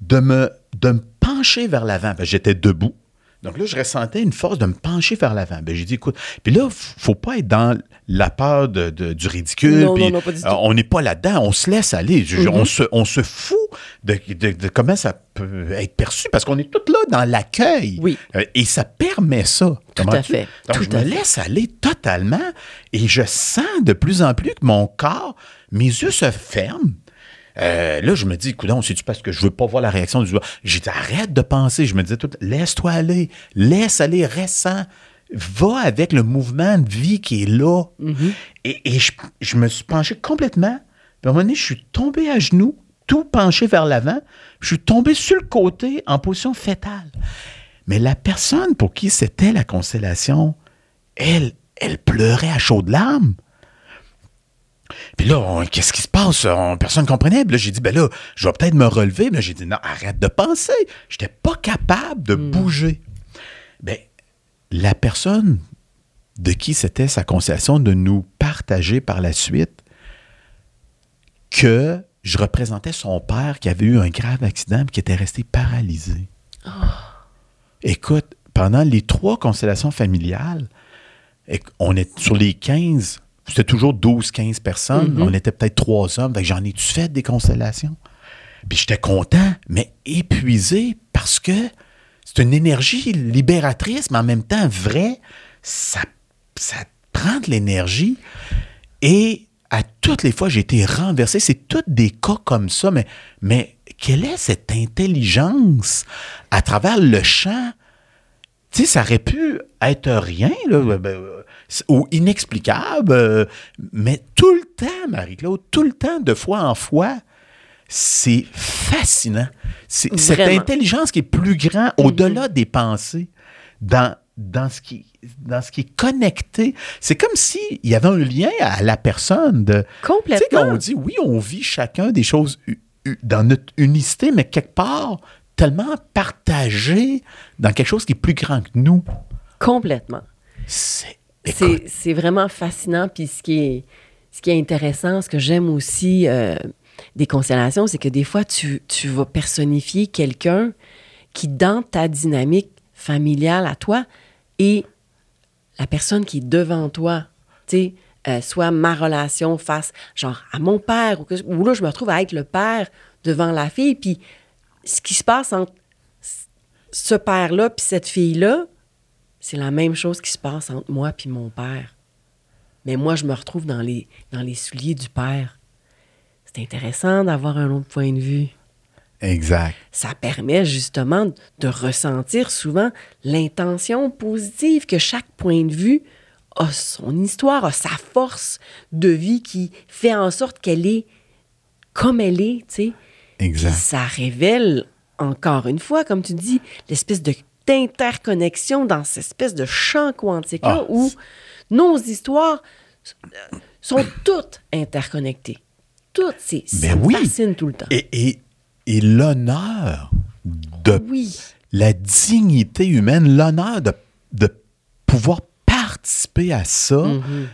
de me, de me pencher vers l'avant. Ben, J'étais debout. Donc là, je ressentais une force de me pencher vers l'avant. Ben, j'ai dit, écoute, puis là, faut pas être dans la peur de- de- du ridicule. Non, non, non, euh, tout. on n'est pas là-dedans, on se laisse aller. Je- Mhm. on, se, on se fout de, de- comment ça peut être perçu parce qu'on est tous là dans l'accueil. Oui. Euh, et ça permet ça. Tout à fait. Donc, Tout je à me fait. laisse aller totalement et je sens de plus en plus que mon corps, mes yeux se ferment. Euh, là, je me dis, écoute, c'est-tu parce que je veux pas voir la réaction du J'ai dit, arrête de penser. Je me disais tout, laisse-toi aller. Laisse aller, ressens. Va avec le mouvement de vie qui est là. Mm-hmm. Et, et je, je me suis penché complètement. Puis à un moment donné, je suis tombé à genoux, tout penché vers l'avant. Je suis tombé sur le côté en position fétale. Mais la personne pour qui c'était la constellation, elle, elle pleurait à chaudes larmes. Puis là, qu'est-ce qui se passe? On- personne ne comprenait. Puis là, j'ai dit, ben là, je vais peut-être me relever. Mais j'ai dit, non, arrête de penser. Je n'étais pas capable de bouger. Ben, la personne de qui c'était sa constellation de nous partager par la suite que je représentais son père qui avait eu un grave accident et qui était resté paralysé. Écoute, pendant les trois constellations familiales, on est sur les 15, c'était toujours 12-15 personnes, on était peut-être trois hommes, j'en ai-tu fait des constellations? Puis j'étais content, mais épuisé parce que c'est une énergie libératrice, mais en même temps vraie. Ça, ça prend de l'énergie. Et à toutes les fois, j'ai été renversé. C'est tous des cas comme ça, mais, mais quelle est cette intelligence à travers le champ? Tu sais, ça aurait pu être rien, là, ben, euh, ou inexplicable, euh, mais tout le temps, Marie-Claude, tout le temps, de fois en fois, c'est fascinant. C'est cette intelligence qui est plus grand, au-delà des pensées, dans, dans, ce qui, dans ce qui est connecté. C'est comme s'il y avait un lien à la personne. De, tu sais, Complètement. quand on dit, oui, on vit chacun des choses dans notre unicité, mais quelque part, tellement partagé dans quelque chose qui est plus grand que nous. Complètement. C'est. C'est vraiment fascinant. Puis ce qui est, ce qui est intéressant, ce que j'aime aussi euh, des constellations, c'est que des fois, tu, tu vas personnifier quelqu'un qui, dans ta dynamique familiale à toi, est la personne qui est devant toi. Tu sais, euh, soit ma relation face, genre, à mon père, ou, là, je me retrouve à être le père devant la fille, puis ce qui se passe entre ce père-là puis cette fille-là, c'est la même chose qui se passe entre moi puis mon père. Mais moi, je me retrouve dans les, dans les souliers du père. C'est intéressant d'avoir un autre point de vue. Exact. Ça permet justement de ressentir souvent l'intention positive que chaque point de vue a son histoire, a sa force de vie qui fait en sorte qu'elle est comme elle est, tu sais. Exact. Puis ça révèle, encore une fois, comme tu dis, l'espèce de d'interconnexion dans cette espèce de champ quantique-là Ah, où nos histoires euh, sont toutes interconnectées. C'est, ça Ben me oui. fascine tout le temps. Et, et, et l'honneur de Oui. la dignité humaine, l'honneur de, de pouvoir participer à ça, Mhm.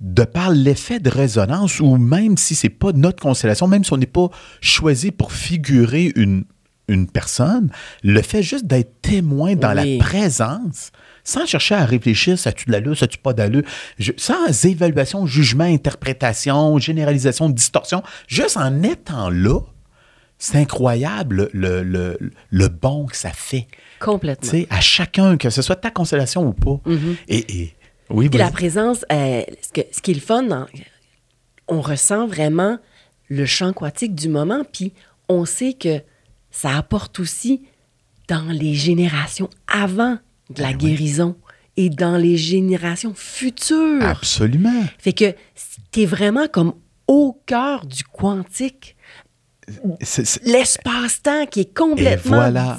de par l'effet de résonance, ou même si c'est pas notre constellation, même si on n'est pas choisi pour figurer une, une personne, le fait juste d'être témoin dans Oui. la présence, sans chercher à réfléchir, ça tu de l'allure, ça tu pas d'allure, je- sans évaluation, jugement, interprétation, généralisation, distorsion, juste en étant là, c'est incroyable le, le, le bon que ça fait. Complètement. Tu sais, à chacun, que ce soit ta constellation ou pas. et, et- oui, Puis la présence, euh, ce, que- ce qui est le fun, on ressent vraiment le champ quantique du moment, puis on sait que ça apporte aussi dans les générations avant de la Ben oui. guérison et dans les générations futures. Absolument. Fait que t'es vraiment comme au cœur du quantique. L'espace-temps qui est complètement... Et voilà.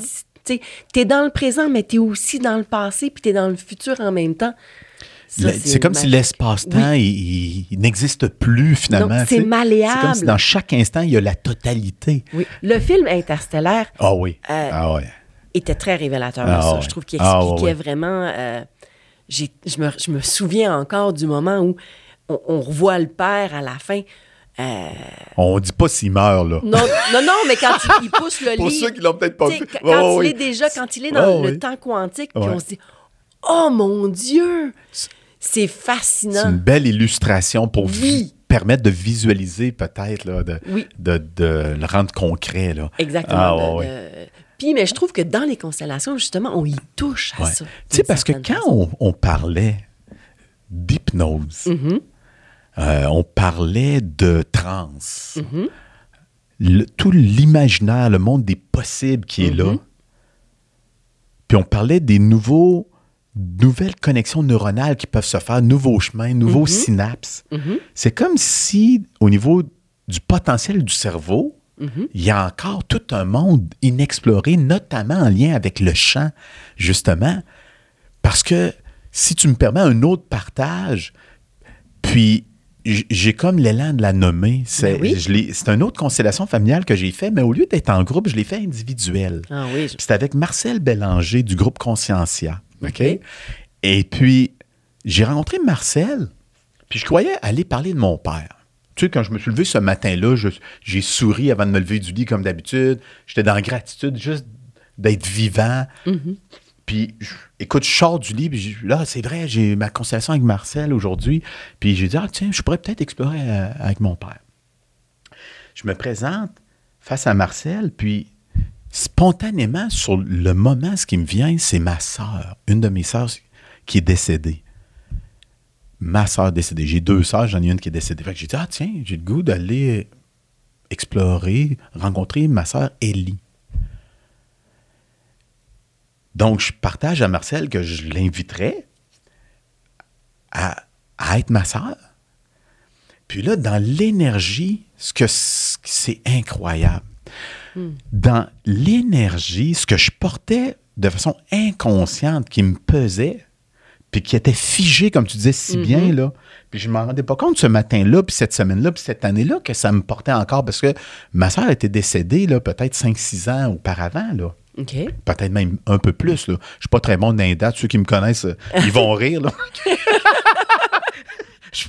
T'es dans le présent, mais t'es aussi dans le passé, puis t'es dans le futur en même temps. C'est comme si l'espace-temps, il, il- il n'existe plus finalement. C'est malléable. C'est comme si dans chaque instant, il y a la totalité. Oui. Le film Interstellaire Ah oui. Euh, ah ouais. Était très révélateur Ah ça. ouais. Je trouve qu'il Ah expliquait ouais. vraiment... euh, j'ai- je, me, je me souviens encore du moment où on, on revoit le père à la fin. Euh, On dit pas s'il meurt, là. non, non, non, mais quand il, il pousse le Pour lit... ceux qui l'ont peut-être pas vu. Quand, il oui. est déjà, quand il est dans le oui. temps quantique, puis on se dit, oh mon Dieu, c'est C'est fascinant. une belle illustration pour Oui. permettre de visualiser peut-être, là, de, Oui. de, de le rendre concret. Là. Exactement. Ah, de- Puis, mais je trouve que dans les constellations, justement, on y touche à Ouais. ça. Tu sais, parce que quand on, on parlait d'hypnose, Mhm. euh, on parlait de transe, Mhm. le- tout l'imaginaire, le monde des possibles qui est là. Puis on parlait des nouveaux, nouvelles connexions neuronales qui peuvent se faire, nouveaux chemins, nouveaux synapses. C'est comme si, au niveau du potentiel du cerveau, Mhm. il y a encore tout un monde inexploré, notamment en lien avec le champ, justement. Parce que si tu me permets un autre partage, puis j'ai comme l'élan de la nommer. C'est Ben oui. c'est une autre constellation familiale que j'ai fait, mais au lieu d'être en groupe, je l'ai fait individuel. Ah oui. je- Puis C'est avec Marcel Bélanger du groupe Conscientia. OK? Et puis, j'ai rencontré Marcel, puis je croyais aller parler de mon père. Tu sais, quand je me suis levé ce matin-là, j'ai souri avant de me lever du lit comme d'habitude. J'étais dans la gratitude juste d'être vivant. Mhm. Puis, je- écoute, je sors du lit, puis je- là, c'est vrai, j'ai ma constellation avec Marcel aujourd'hui. Puis j'ai dit, ah, tiens, je pourrais peut-être explorer euh, avec mon père. Je me présente face à Marcel, puis spontanément, sur le moment, ce qui me vient, c'est ma sœur, une de mes sœurs qui est décédée. Ma sœur décédée. J'ai deux sœurs, j'en ai une qui est décédée. Fait que j'ai dit, ah tiens, j'ai le goût d'aller explorer, rencontrer ma sœur Ellie. Donc, je partage à Marcel que je l'inviterais à, à être ma sœur. Puis là, dans l'énergie, ce que c'est incroyable. Dans l'énergie, ce que je portais de façon inconsciente, qui me pesait, puis qui était figé, comme tu disais si bien, là. Puis je ne m'en rendais pas compte ce matin-là, puis cette semaine-là, puis cette année-là, que ça me portait encore, parce que ma soeur était décédée, là, peut-être 5-6 ans auparavant, là. OK. Peut-être même un peu plus. Là. Je suis pas très bon dans les dates. Ceux qui me connaissent, euh, ils vont rire. Là. je,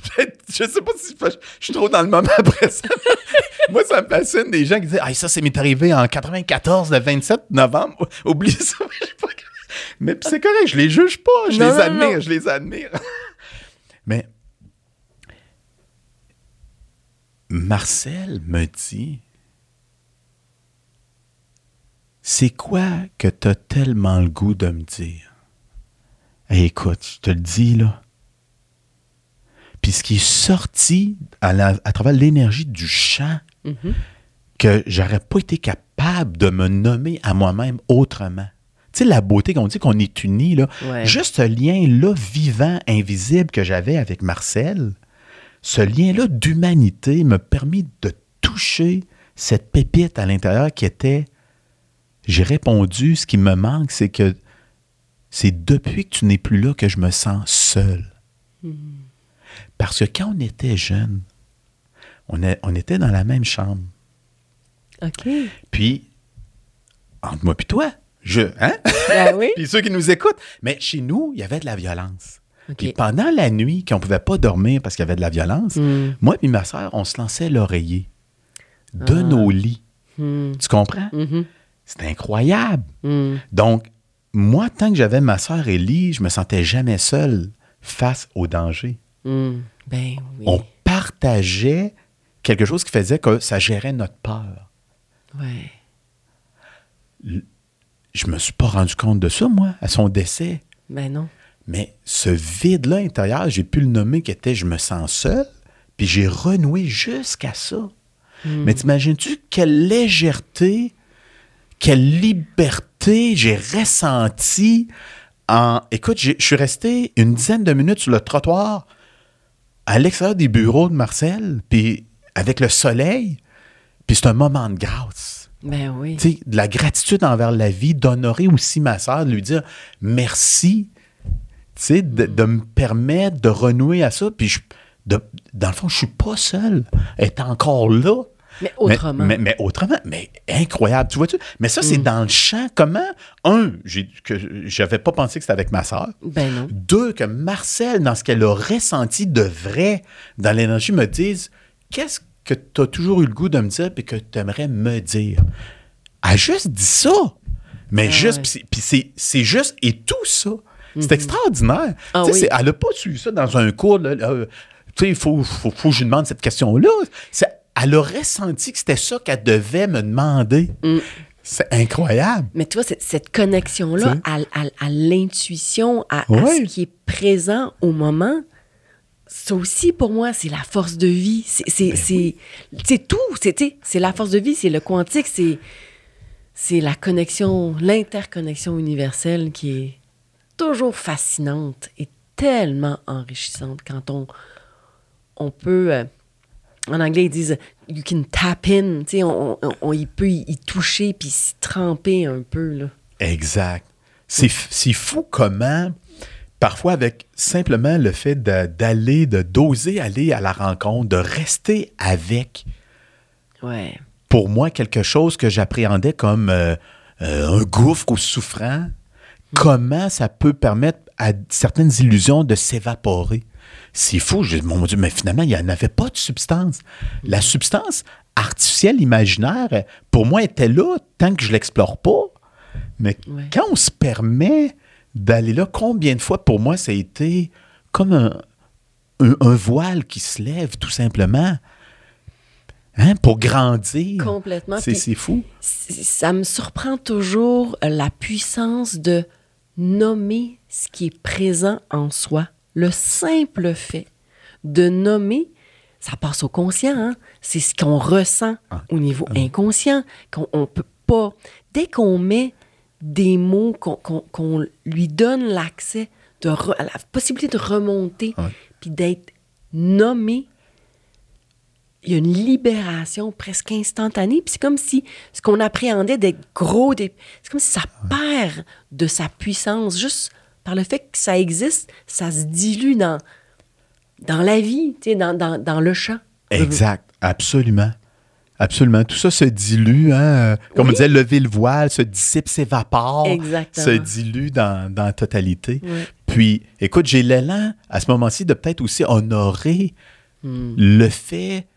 je sais pas si je, je suis trop dans le moment après ça. Moi, ça me fascine des gens qui disent Ah, ça, c'est m'est arrivé en 94, le 27 novembre. Oublie ça. Je sais pas. Mais c'est correct, je les juge pas. Je Non, les non, admire, non. je les admire. Mais Marcel me dit C'est quoi que tu as tellement le goût de me dire? Hey, Écoute, je te le dis là. Puis ce qui est sorti à, la- à travers l'énergie du chant, Mhm. que j'aurais pas été capable de me nommer à moi-même autrement. Tu sais, la beauté qu'on dit qu'on est unis, là. Ouais. Juste ce lien-là vivant, invisible que j'avais avec Marcel, ce lien-là d'humanité m'a permis de toucher cette pépite à l'intérieur qui était. J'ai répondu, ce qui me manque, c'est que c'est depuis que tu n'es plus là que je me sens seul. Parce que quand on était jeune, on, on était dans la même chambre. OK. Puis, entre moi puis toi, je, hein? Oui? puis ceux qui nous écoutent, mais chez nous, il y avait de la violence. Puis pendant la nuit, qu'on pouvait pas dormir parce qu'il y avait de la violence, Hmm. moi et ma soeur, on se lançait l'oreiller de Ah. nos lits. Hmm. Tu comprends? Mhm. C'était incroyable. Hmm. Donc, moi, tant que j'avais ma soeur Ellie, je me sentais jamais seul face au danger. Ben oui. On partageait quelque chose qui faisait que ça gérait notre peur. Ouais. Je me suis pas rendu compte de ça, moi, à son décès. Ben non. Mais ce vide-là intérieur, j'ai pu le nommer qui était je me sens seul, puis j'ai renoué jusqu'à ça. Mais t'imagines-tu quelle légèreté, quelle liberté j'ai ressenti en. Écoute, je suis resté une dizaine de minutes sur le trottoir à l'extérieur des bureaux de Marcel, puis avec le soleil, puis c'est un moment de grâce Ben oui. de la gratitude envers la vie, d'honorer aussi ma soeur, de lui dire merci, de, de me permettre de renouer à ça. Puis, je- de- dans le fond, je suis pas seul. Elle est encore là. Mais autrement. Mais, mais- mais autrement, mais incroyable, tu vois-tu? Mais ça, c'est dans le champ. Comment? Un, que j'avais pas pensé que c'était avec ma soeur. Ben non. Deux, que Marcel, dans ce qu'elle a ressenti de vrai dans l'énergie, me dise Qu'est-ce que tu as toujours eu le goût de me dire et que tu aimerais me dire Elle a juste dit ça. Mais Ah juste, puis c'est- juste, et tout ça. C'est extraordinaire. Ah oui. elle n'a pas su ça dans un cours. euh, tu sais, il faut, faut, faut que je lui demande cette question-là. Elle a ressenti que c'était ça qu'elle devait me demander. Mm. C'est incroyable. Mais tu vois, cette, connexion-là à, à- à l'intuition, à, ce qui est présent au moment, ça aussi, pour moi, c'est la force de vie. C'est c'est- Ben c'est- c'est tout. C'est la force de vie, c'est le quantique, c'est c'est la connexion, l'interconnexion universelle qui est toujours fascinante et tellement enrichissante quand on, on peut... euh, en anglais, ils disent you can tap in. Tu sais, on, on- peut y, y toucher puis s'y tremper un peu. Là. Exact. C'est fou comment, parfois, avec simplement le fait d'aller, de d'oser aller à la rencontre, de rester avec, Ouais. pour moi, quelque chose que j'appréhendais comme euh, euh, un gouffre ou souffrant, comment ça peut permettre à certaines illusions de s'évaporer. C'est fou, je mon Dieu, mais finalement, il n'y en avait pas de substance. La substance artificielle, imaginaire, pour moi, était là tant que je l'explore pas. Mais Ouais. quand on se permet d'aller là, combien de fois, pour moi, ça a été comme un, un- un voile qui se lève, tout simplement. Hein, pour grandir. Complètement. C'est fou. ça me surprend toujours la puissance de nommer ce qui est présent en soi. Le simple fait de nommer, ça passe au conscient, hein? c'est ce qu'on ressent Ah. au niveau inconscient, qu'on on peut pas. Dès qu'on met des mots, qu'on lui donne l'accès, de re- la possibilité de remonter, Ouais. puis d'être nommé, il y a une libération presque instantanée. Puis c'est comme si ce qu'on appréhendait d'être gros, c'est comme si ça perd de sa puissance. Juste par le fait que ça existe, ça se dilue dans, dans la vie, dans, dans, dans le champ. Exact, absolument. Absolument. Tout ça se dilue, hein, euh, comme on disait, lever le voile, se dissipe, s'évapore, Exactement. se dilue dans, dans la totalité. Puis, écoute, j'ai l'élan à ce moment-ci de peut-être aussi honorer Hmm. le fait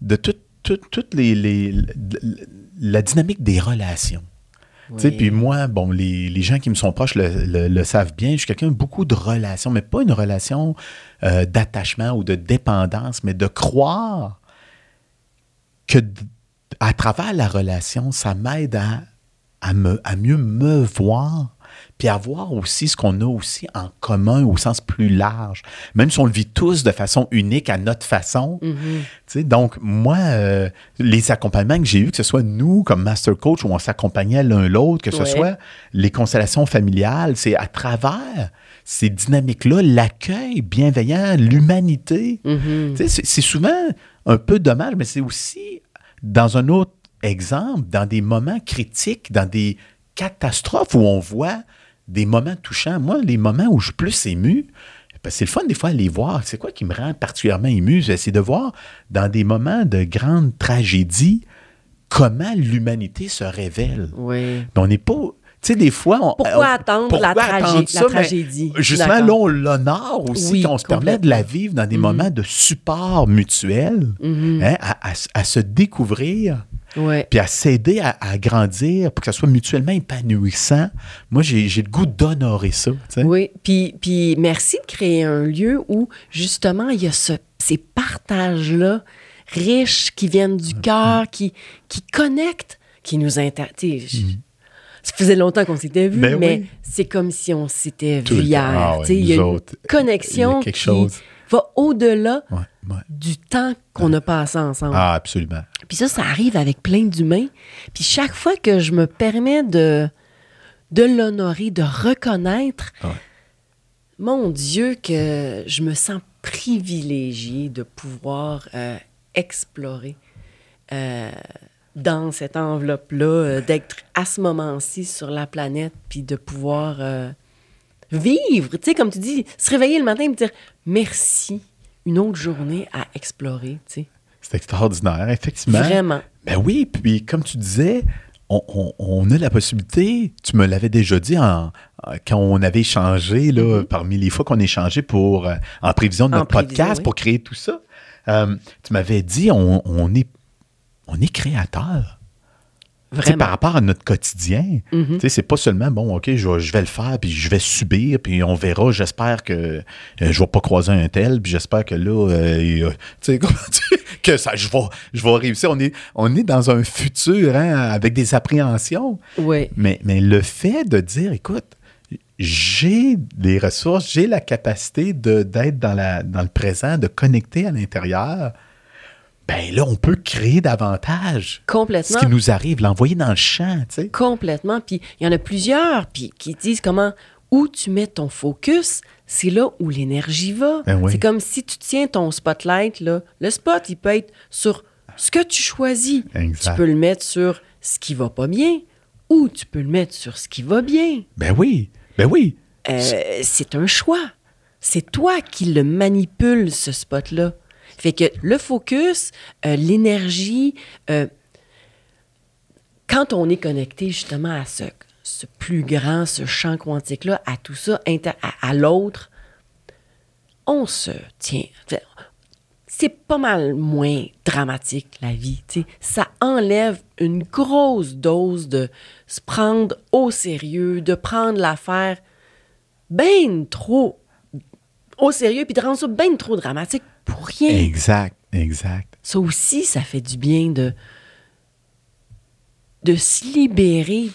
de toute tout, toutes les, les- la dynamique des relations. Tu sais, Oui. Puis moi, bon, les, les gens qui me sont proches le, le- le savent bien. Je suis quelqu'un beaucoup de relations, mais pas une relation euh, d'attachement ou de dépendance, mais de croire que à travers la relation, ça m'aide à, à mieux me voir, puis à voir aussi ce qu'on a aussi en commun au sens plus large. Même si on le vit tous de façon unique à notre façon. Tu sais, donc, moi, euh, les accompagnements que j'ai eus, que ce soit nous comme master coach où on s'accompagnait l'un l'autre, que ce Ouais. soit les constellations familiales, c'est à travers ces dynamiques-là, l'accueil bienveillant, l'humanité. Tu sais, C'est c'est souvent un peu dommage, mais c'est aussi, dans un autre exemple, dans des moments critiques, dans des catastrophes où on voit des moments touchants. Moi, les moments où je suis plus ému, ben, c'est le fun des fois à les voir. C'est quoi qui me rend particulièrement ému? C'est de voir dans des moments de grande tragédie comment l'humanité se révèle. Oui. Mais on n'est pas. Tu sais, des fois. On, Pourquoi on- attendre la pourquoi tragé- attendre la ça? tragédie? Justement, là, on l'honore aussi, Oui, qu'on se permet de la vivre dans des Mhm. moments de support mutuel, Mhm. hein, à, à- à se découvrir, Ouais. puis à s'aider à, à grandir pour que ça soit mutuellement épanouissant. Moi, j'ai le goût d'honorer ça. Oui, puis, puis merci de créer un lieu où justement il y a ce- ces partages-là riches qui viennent du Mm-hmm. cœur, qui, qui connectent, qui nous intéressent. Ça faisait longtemps qu'on s'était vus, Ben mais oui. c'est comme si on s'était vu hier. Ah ouais, il y a une autres, connexion il y a quelque qui chose. va au-delà Ouais, ouais. du temps qu'on a passé ensemble. Ah, absolument. Puis ça, ça arrive avec plein d'humains. Puis chaque fois que je me permets de, de l'honorer, de reconnaître, Ouais. mon Dieu, que je me sens privilégiée de pouvoir euh, explorer euh, dans cette enveloppe-là, euh, d'être à ce moment-ci sur la planète, puis de pouvoir vivre. Tu sais, comme tu dis, se réveiller le matin et me dire merci, une autre journée à explorer, tu sais. C'est extraordinaire, effectivement. Vraiment. Ben oui, puis comme tu disais, on, on- on a la possibilité, tu me l'avais déjà dit en- en- quand on avait échangé, là, parmi les fois qu'on a échangé pour, euh, en prévision de Mm-hmm. En notre podcast oui. pour créer tout ça, euh, tu m'avais dit, on, on est, on est créateur. Vraiment. par rapport à notre quotidien, Mhm. c'est pas seulement, bon, OK, je, vais- je vais le faire, puis je vais subir, puis on verra, j'espère que euh, je vais pas croiser un tel, puis j'espère que là, euh, tu que ça, je vais, je vais réussir. On est, on est dans un futur, hein, avec des appréhensions. Oui. Mais, mais le fait de dire, écoute, j'ai des ressources, j'ai la capacité d'être dans, la, dans le présent, de connecter à l'intérieur, ben là, on peut créer davantage ce Complètement. qui nous arrive, l'envoyer dans le champ, tu sais. Complètement. Puis il y en a plusieurs puis, qui disent comment où tu mets ton focus, c'est là où l'énergie va. Ben oui. C'est comme si tu tiens ton spotlight, là. Le spot, il peut être sur ce que tu choisis. Exact. Tu peux le mettre sur ce qui va pas bien ou tu peux le mettre sur ce qui va bien. Ben oui, ben oui. Euh, c'est un choix. C'est toi qui le manipules, ce spot-là. Fait que le focus, euh, l'énergie, euh, quand on est connecté justement à ce, plus grand, ce champ quantique-là, à tout ça, à, l'autre, on se tient. C'est pas mal moins dramatique, la vie. Ça enlève une grosse dose de se prendre au sérieux, de prendre l'affaire ben trop au sérieux, puis de rendre ça ben trop dramatique pour rien. Exact, exact. Ça aussi, ça fait du bien de, de se libérer.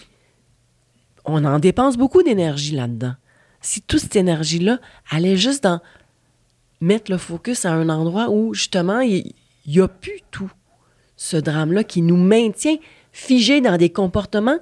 On en dépense beaucoup d'énergie là-dedans. Si toute cette énergie-là allait juste dans mettre le focus à un endroit où, justement, il n'y a plus tout ce drame-là qui nous maintient figés dans des comportements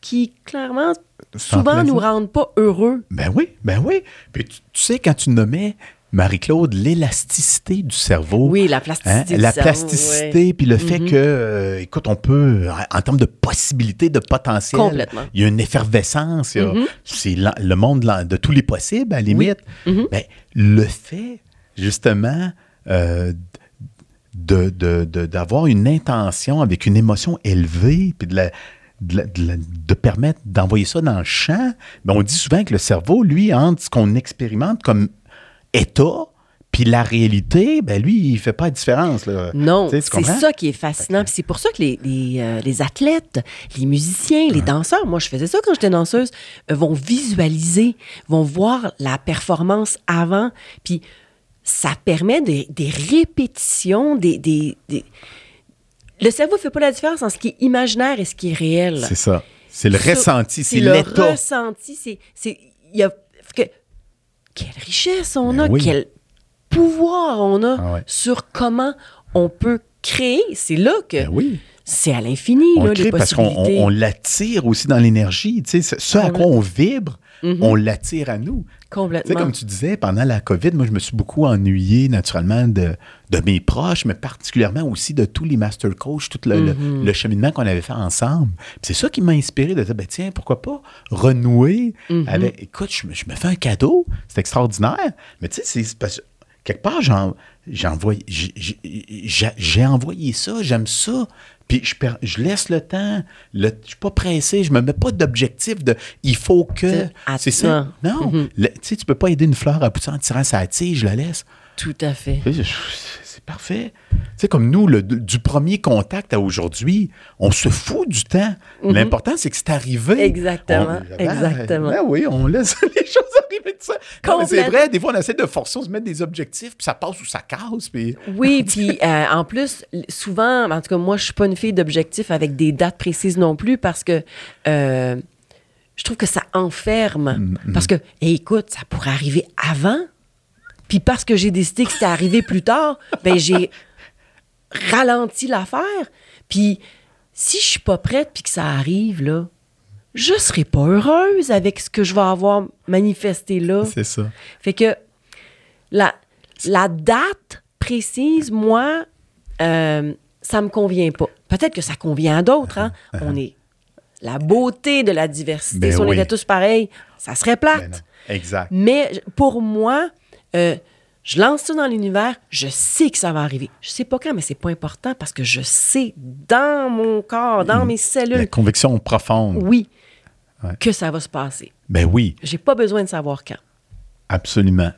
qui, clairement, souvent nous rendent pas heureux. Ben oui, ben oui. Puis tu, tu sais, quand tu nommais, Marie-Claude, l'élasticité du cerveau. Oui, la hein, plasticité. du la cerveau, plasticité, ouais. puis le fait Mhm. que, euh, écoute, on peut, en, termes de possibilités, de potentiel, Complètement. il y a une effervescence, Mhm. c'est le monde de tous les possibles, à la limite. Mhm. Ben, le fait, justement, euh, de, de- de- d'avoir une intention avec une émotion élevée, puis de la, de, permettre d'envoyer ça dans le champ, ben, on dit souvent que le cerveau, lui, entre ce qu'on expérimente comme état, puis la réalité, ben lui, il fait pas la différence. Là. Non, c'est ça qui est fascinant. C'est pour ça que les, les, euh, les athlètes, les musiciens, les danseurs, moi je faisais ça quand j'étais danseuse, euh, vont visualiser, vont voir la performance avant. Puis ça permet des, des répétitions, des, des, des- Le cerveau ne fait pas la différence entre ce qui est imaginaire et ce qui est réel. C'est ça. C'est le ressenti, c'est le l'état. ressenti. C'est, il a, quelle richesse on a, Ben oui. quel pouvoir on a Ah ouais. sur comment on peut créer. C'est là que Ben oui. c'est à l'infini, On là, crée les parce qu'on possibilités. on- on l'attire aussi dans l'énergie. Tu sais, ce- ce à quoi on vibre, on l'attire à nous. Tu sais, Complètement. comme tu disais, pendant la COVID, moi, je me suis beaucoup ennuyé naturellement de, de mes proches, mais particulièrement aussi de tous les master coachs, tout le, Mm-hmm. le cheminement qu'on avait fait ensemble. C'est ça qui m'a inspiré de dire, ben, tiens, pourquoi pas renouer Mm-hmm. avec. Écoute, je me, je me fais un cadeau, c'est extraordinaire. Mais tu sais, c'est- c'est parce que quelque part, envoyé, j'ai envoyé ça, j'aime ça. Puis je, per- je laisse le temps, le, je suis pas pressé, je me mets pas d'objectif de il faut que. C'est- C'est ça. Non, Mhm. le- tu sais, tu peux pas aider une fleur à pousser en tirant sa tige, je la laisse. Tout à fait. Tu sais, je- C'est parfait. Tu sais, comme nous, le- du premier contact à aujourd'hui, on se fout du temps. L'important, c'est que c'est arrivé. Mhm. Exactement, On- exactement. Ben oui, on laisse les choses arriver de ça. C'est vrai, des fois, on essaie de forcer, on se met des objectifs, puis ça passe ou ça casse. Puis... Oui, puis euh, en plus, souvent, en tout cas, moi, je suis pas une fille d'objectifs avec des dates précises non plus parce que euh, je trouve que ça enferme. Parce que, eh, écoute, ça pourrait arriver avant. Puis parce que j'ai décidé que c'était arrivé plus tard, ben j'ai ralenti l'affaire. Puis si je suis pas prête puis que ça arrive, là, je serai pas heureuse avec ce que je vais avoir manifesté là. C'est ça. Fait que la, la date précise, moi, euh, ça me convient pas. Peut-être que ça convient à d'autres. Hein? On est la beauté de la diversité. Ben si on oui. était tous pareils, ça serait Ben plate. Exact. Mais pour moi, euh, je lance ça dans l'univers, je sais que ça va arriver. Je sais pas quand, mais c'est pas important parce que je sais dans mon corps, dans mes La cellules, conviction profonde. oui, Ouais. que ça va se passer. Ben oui, J'ai pas besoin de savoir quand. absolument.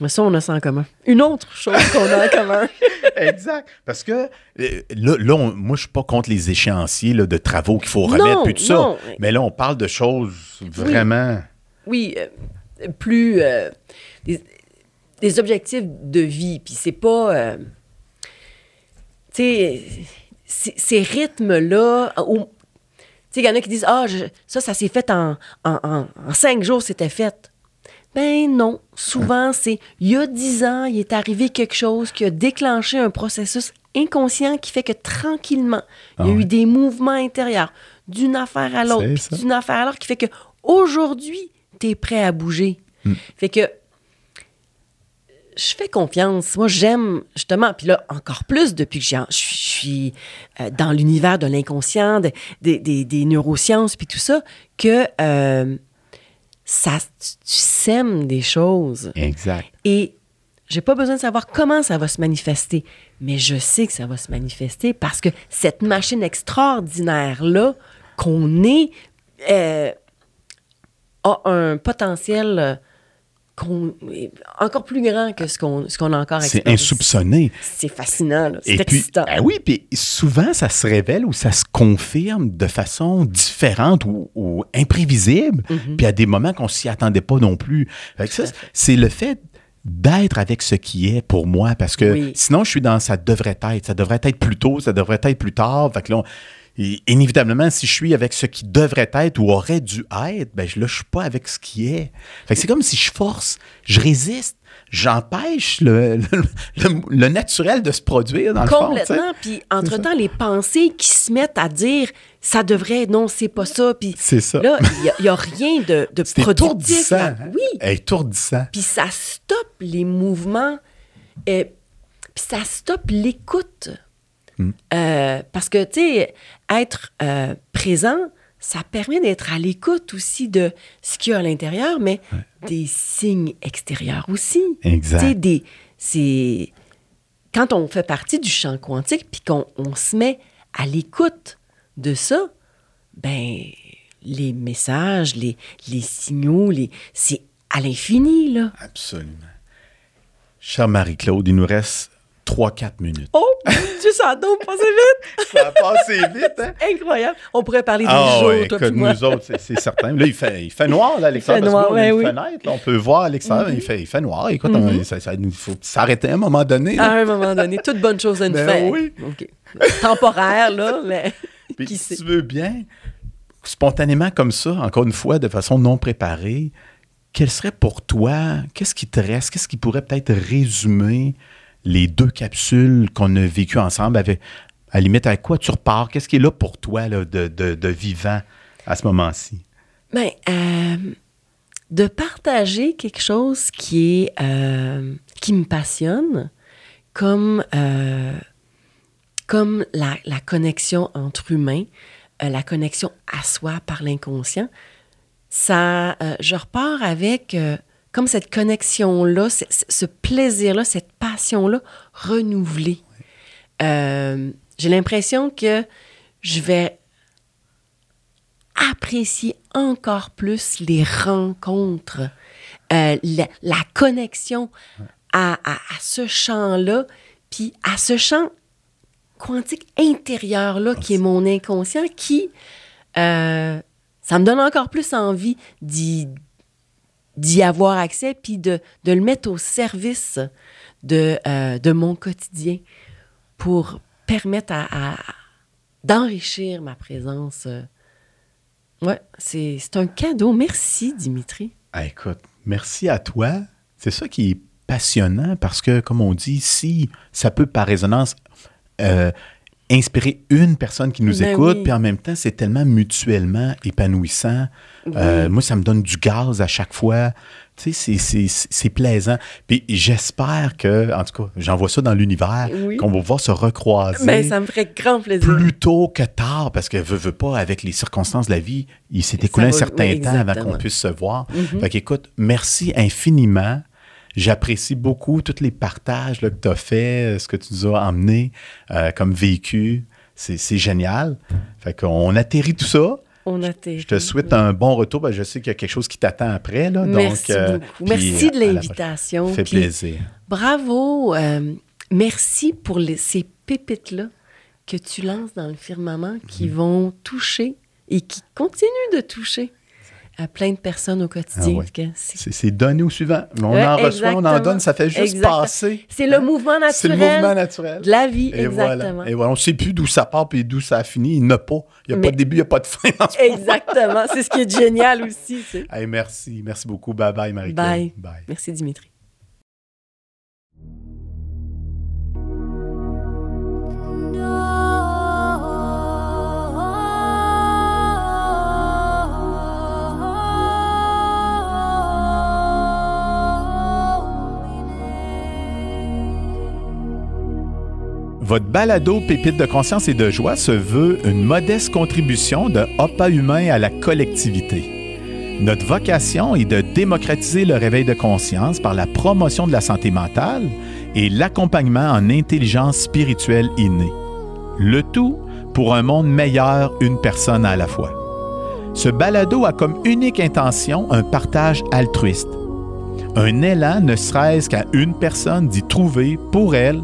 Mais ça, on a ça en commun. Une autre chose qu'on a en commun. exact. Parce que euh, là, là, on- moi, je suis pas contre les échéanciers là, de travaux qu'il faut Non, remettre, puis tout ça. non. Mais là, on parle de choses vraiment. oui, euh, plus euh, des, des objectifs de vie. Puis c'est pas. euh, tu sais, ces- rythmes-là. Tu sais, il y en a qui disent Ah, je- ça, ça s'est fait en, en, en- en cinq jours, c'était fait. Ben non. Souvent, c'est il y a dix ans, il est arrivé quelque chose qui a déclenché un processus inconscient qui fait que tranquillement, il y a Ah eu des mouvements intérieurs d'une affaire à l'autre, d'une affaire à l'autre qui fait que aujourd'hui, tu es prêt à bouger. Hmm. Fait que je fais confiance. Moi, j'aime justement, puis là, encore plus depuis que j'ai- je suis- euh, dans l'univers de l'inconscient, de- des- des- des neurosciences, puis tout ça, que euh, ça, tu, tu sèmes des choses. Exact. Et j'ai pas besoin de savoir comment ça va se manifester, mais je sais que ça va se manifester parce que cette machine extraordinaire-là qu'on est euh, a un potentiel qu'on- encore plus grand que ce qu'on a encore C'est insoupçonné. C'est fascinant, c'est Et puis, excitant. ah oui, puis souvent, ça se révèle ou ça se confirme de façon différente ou, ou imprévisible, Mm-hmm. puis à des moments qu'on s'y attendait pas non plus. C'est le fait d'être avec ce qui est pour moi, parce que Oui. sinon, je suis dans ça devrait être, ça devrait être plus tôt, ça devrait être plus tard. Fait que là, on- et inévitablement, si je suis avec ce qui devrait être ou aurait dû être, ben je- là, je suis pas avec ce qui est. Fait que c'est comme si je force, je résiste, j'empêche le, le, le- le naturel de se produire dans le fond. Complètement. Puis, entre-temps, les pensées qui se mettent à dire ça devrait, non, c'est pas ça. Puis C'est ça. là, il n'y a, rien de, de productif. étourdissant. hein? Oui. Étourdissant. Puis ça stoppe les mouvements. euh, puis ça stoppe l'écoute. Euh, parce que, tu sais, être euh, présent, ça permet d'être à l'écoute aussi de ce qu'il y a à l'intérieur, mais des signes extérieurs aussi. Exact. Tu sais, des- c'est quand on fait partie du champ quantique puis qu'on on se met à l'écoute de ça, ben, les messages, les, les signaux, les, c'est à l'infini, là. Absolument. Chère Marie-Claude, il nous reste 3-4 minutes. Oh, tu ça donc passé vite! Ça a passé vite, hein? Incroyable. On pourrait parler des Ah jours, ouais, toi écoute, moi. nous autres, c'est- certain. Là, il fait, il fait noir, là, à l'extérieur. Il fait parce que noir, là, on a une oui. fenêtre, là, on peut voir à l'extérieur. il, fait, il fait noir. Écoute, on- ça, ça- il faut s'arrêter à un moment donné. là. À un moment donné, toute bonne chose à une Ben fin. oui. OK. Temporaire, là, mais Puis, qui si sait? tu veux bien, spontanément comme ça, encore une fois, de façon non préparée, quel serait pour toi, qu'est-ce qui te reste, qu'est-ce qui pourrait peut-être résumer les deux capsules qu'on a vécues ensemble avec, à la limite, avec quoi tu repars? Qu'est-ce qui est là pour toi de, vivant à ce moment-ci? Ben, euh, de partager quelque chose qui euh, me passionne, comme euh, comme la, la connexion entre humains, la connexion à soi par l'inconscient, ça, je repars avec comme cette connexion-là, ce, plaisir-là, cette passion-là renouvelée. Euh, J'ai l'impression que je vais apprécier encore plus les rencontres, euh, la, la connexion à, à- à ce champ-là, puis à ce champ quantique intérieur-là qui est mon inconscient, qui, euh, ça me donne encore plus envie d'y d'y avoir accès, puis de, de le mettre au service de, euh, de mon quotidien pour permettre à, d'enrichir ma présence. euh. Ouais, c'est c'est un cadeau. Merci, Dimitri. Ah, écoute, merci à toi. C'est ça qui est passionnant parce que, comme on dit, si ça peut par résonance euh, inspirer une personne qui nous Ben écoute, oui. puis en même temps, c'est tellement mutuellement épanouissant. Euh, moi, ça me donne du gaz à chaque fois. Tu sais, c'est- c'est- c'est c'est plaisant. Puis j'espère que, en tout cas, j'envoie ça dans l'univers, Oui. qu'on va pouvoir se recroiser Ben, ça me ferait grand plaisir. plus tôt que tard, parce que veut, veut pas, avec les circonstances de la vie, il s'est écoulé un certain temps avant qu'on puisse se voir. Mhm. Fait qu'écoute, merci infiniment. J'apprécie beaucoup tous les partages là, que tu as fait, ce que tu nous as emmené euh, comme vécu. C'est génial. Fait qu'on atterrit tout ça. On atterrit. Je te souhaite un bon retour. Ben, je sais qu'il y a quelque chose qui t'attend après. Là, Merci donc, euh, beaucoup. Merci de l'invitation. prochaine. Fait Puis plaisir. Bravo. euh, merci pour les- ces pépites-là que tu lances dans le firmament qui Mhm. vont toucher et qui continuent de toucher à plein de personnes au quotidien. Ah ouais. C'est donné au suivant. On Ouais, en reçoit, on en donne, ça fait juste Exactement. passer. c'est le mouvement naturel C'est le mouvement naturel. de la vie, Et voilà. exactement. Et voilà, on ne sait plus d'où ça part et d'où ça a fini. Il n'y a pas. Il n'y a Mais- pas de début, il n'y a pas de fin. ce. Exactement. C'est ce qui est génial aussi. tu sais. Hey, merci. Merci beaucoup. Bye bye, Marie-Claude. Bye. Bye. Merci, Dimitri. Votre balado Pépite de conscience et de joie se veut une modeste contribution de Opa Humain à la collectivité. Notre vocation est de démocratiser le réveil de conscience par la promotion de la santé mentale et l'accompagnement en intelligence spirituelle innée. Le tout pour un monde meilleur, une personne à la fois. Ce balado a comme unique intention un partage altruiste. Un élan ne serait-ce qu'à une personne d'y trouver pour elle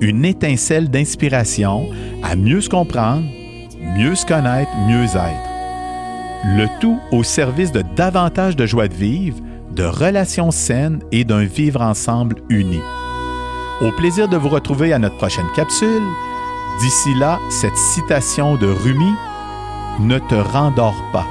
une étincelle d'inspiration à mieux se comprendre, mieux se connaître, mieux être. Le tout au service de davantage de joie de vivre, de relations saines et d'un vivre ensemble uni. Au plaisir de vous retrouver à notre prochaine capsule. D'ici là, cette citation de Rumi, Ne te rendors pas.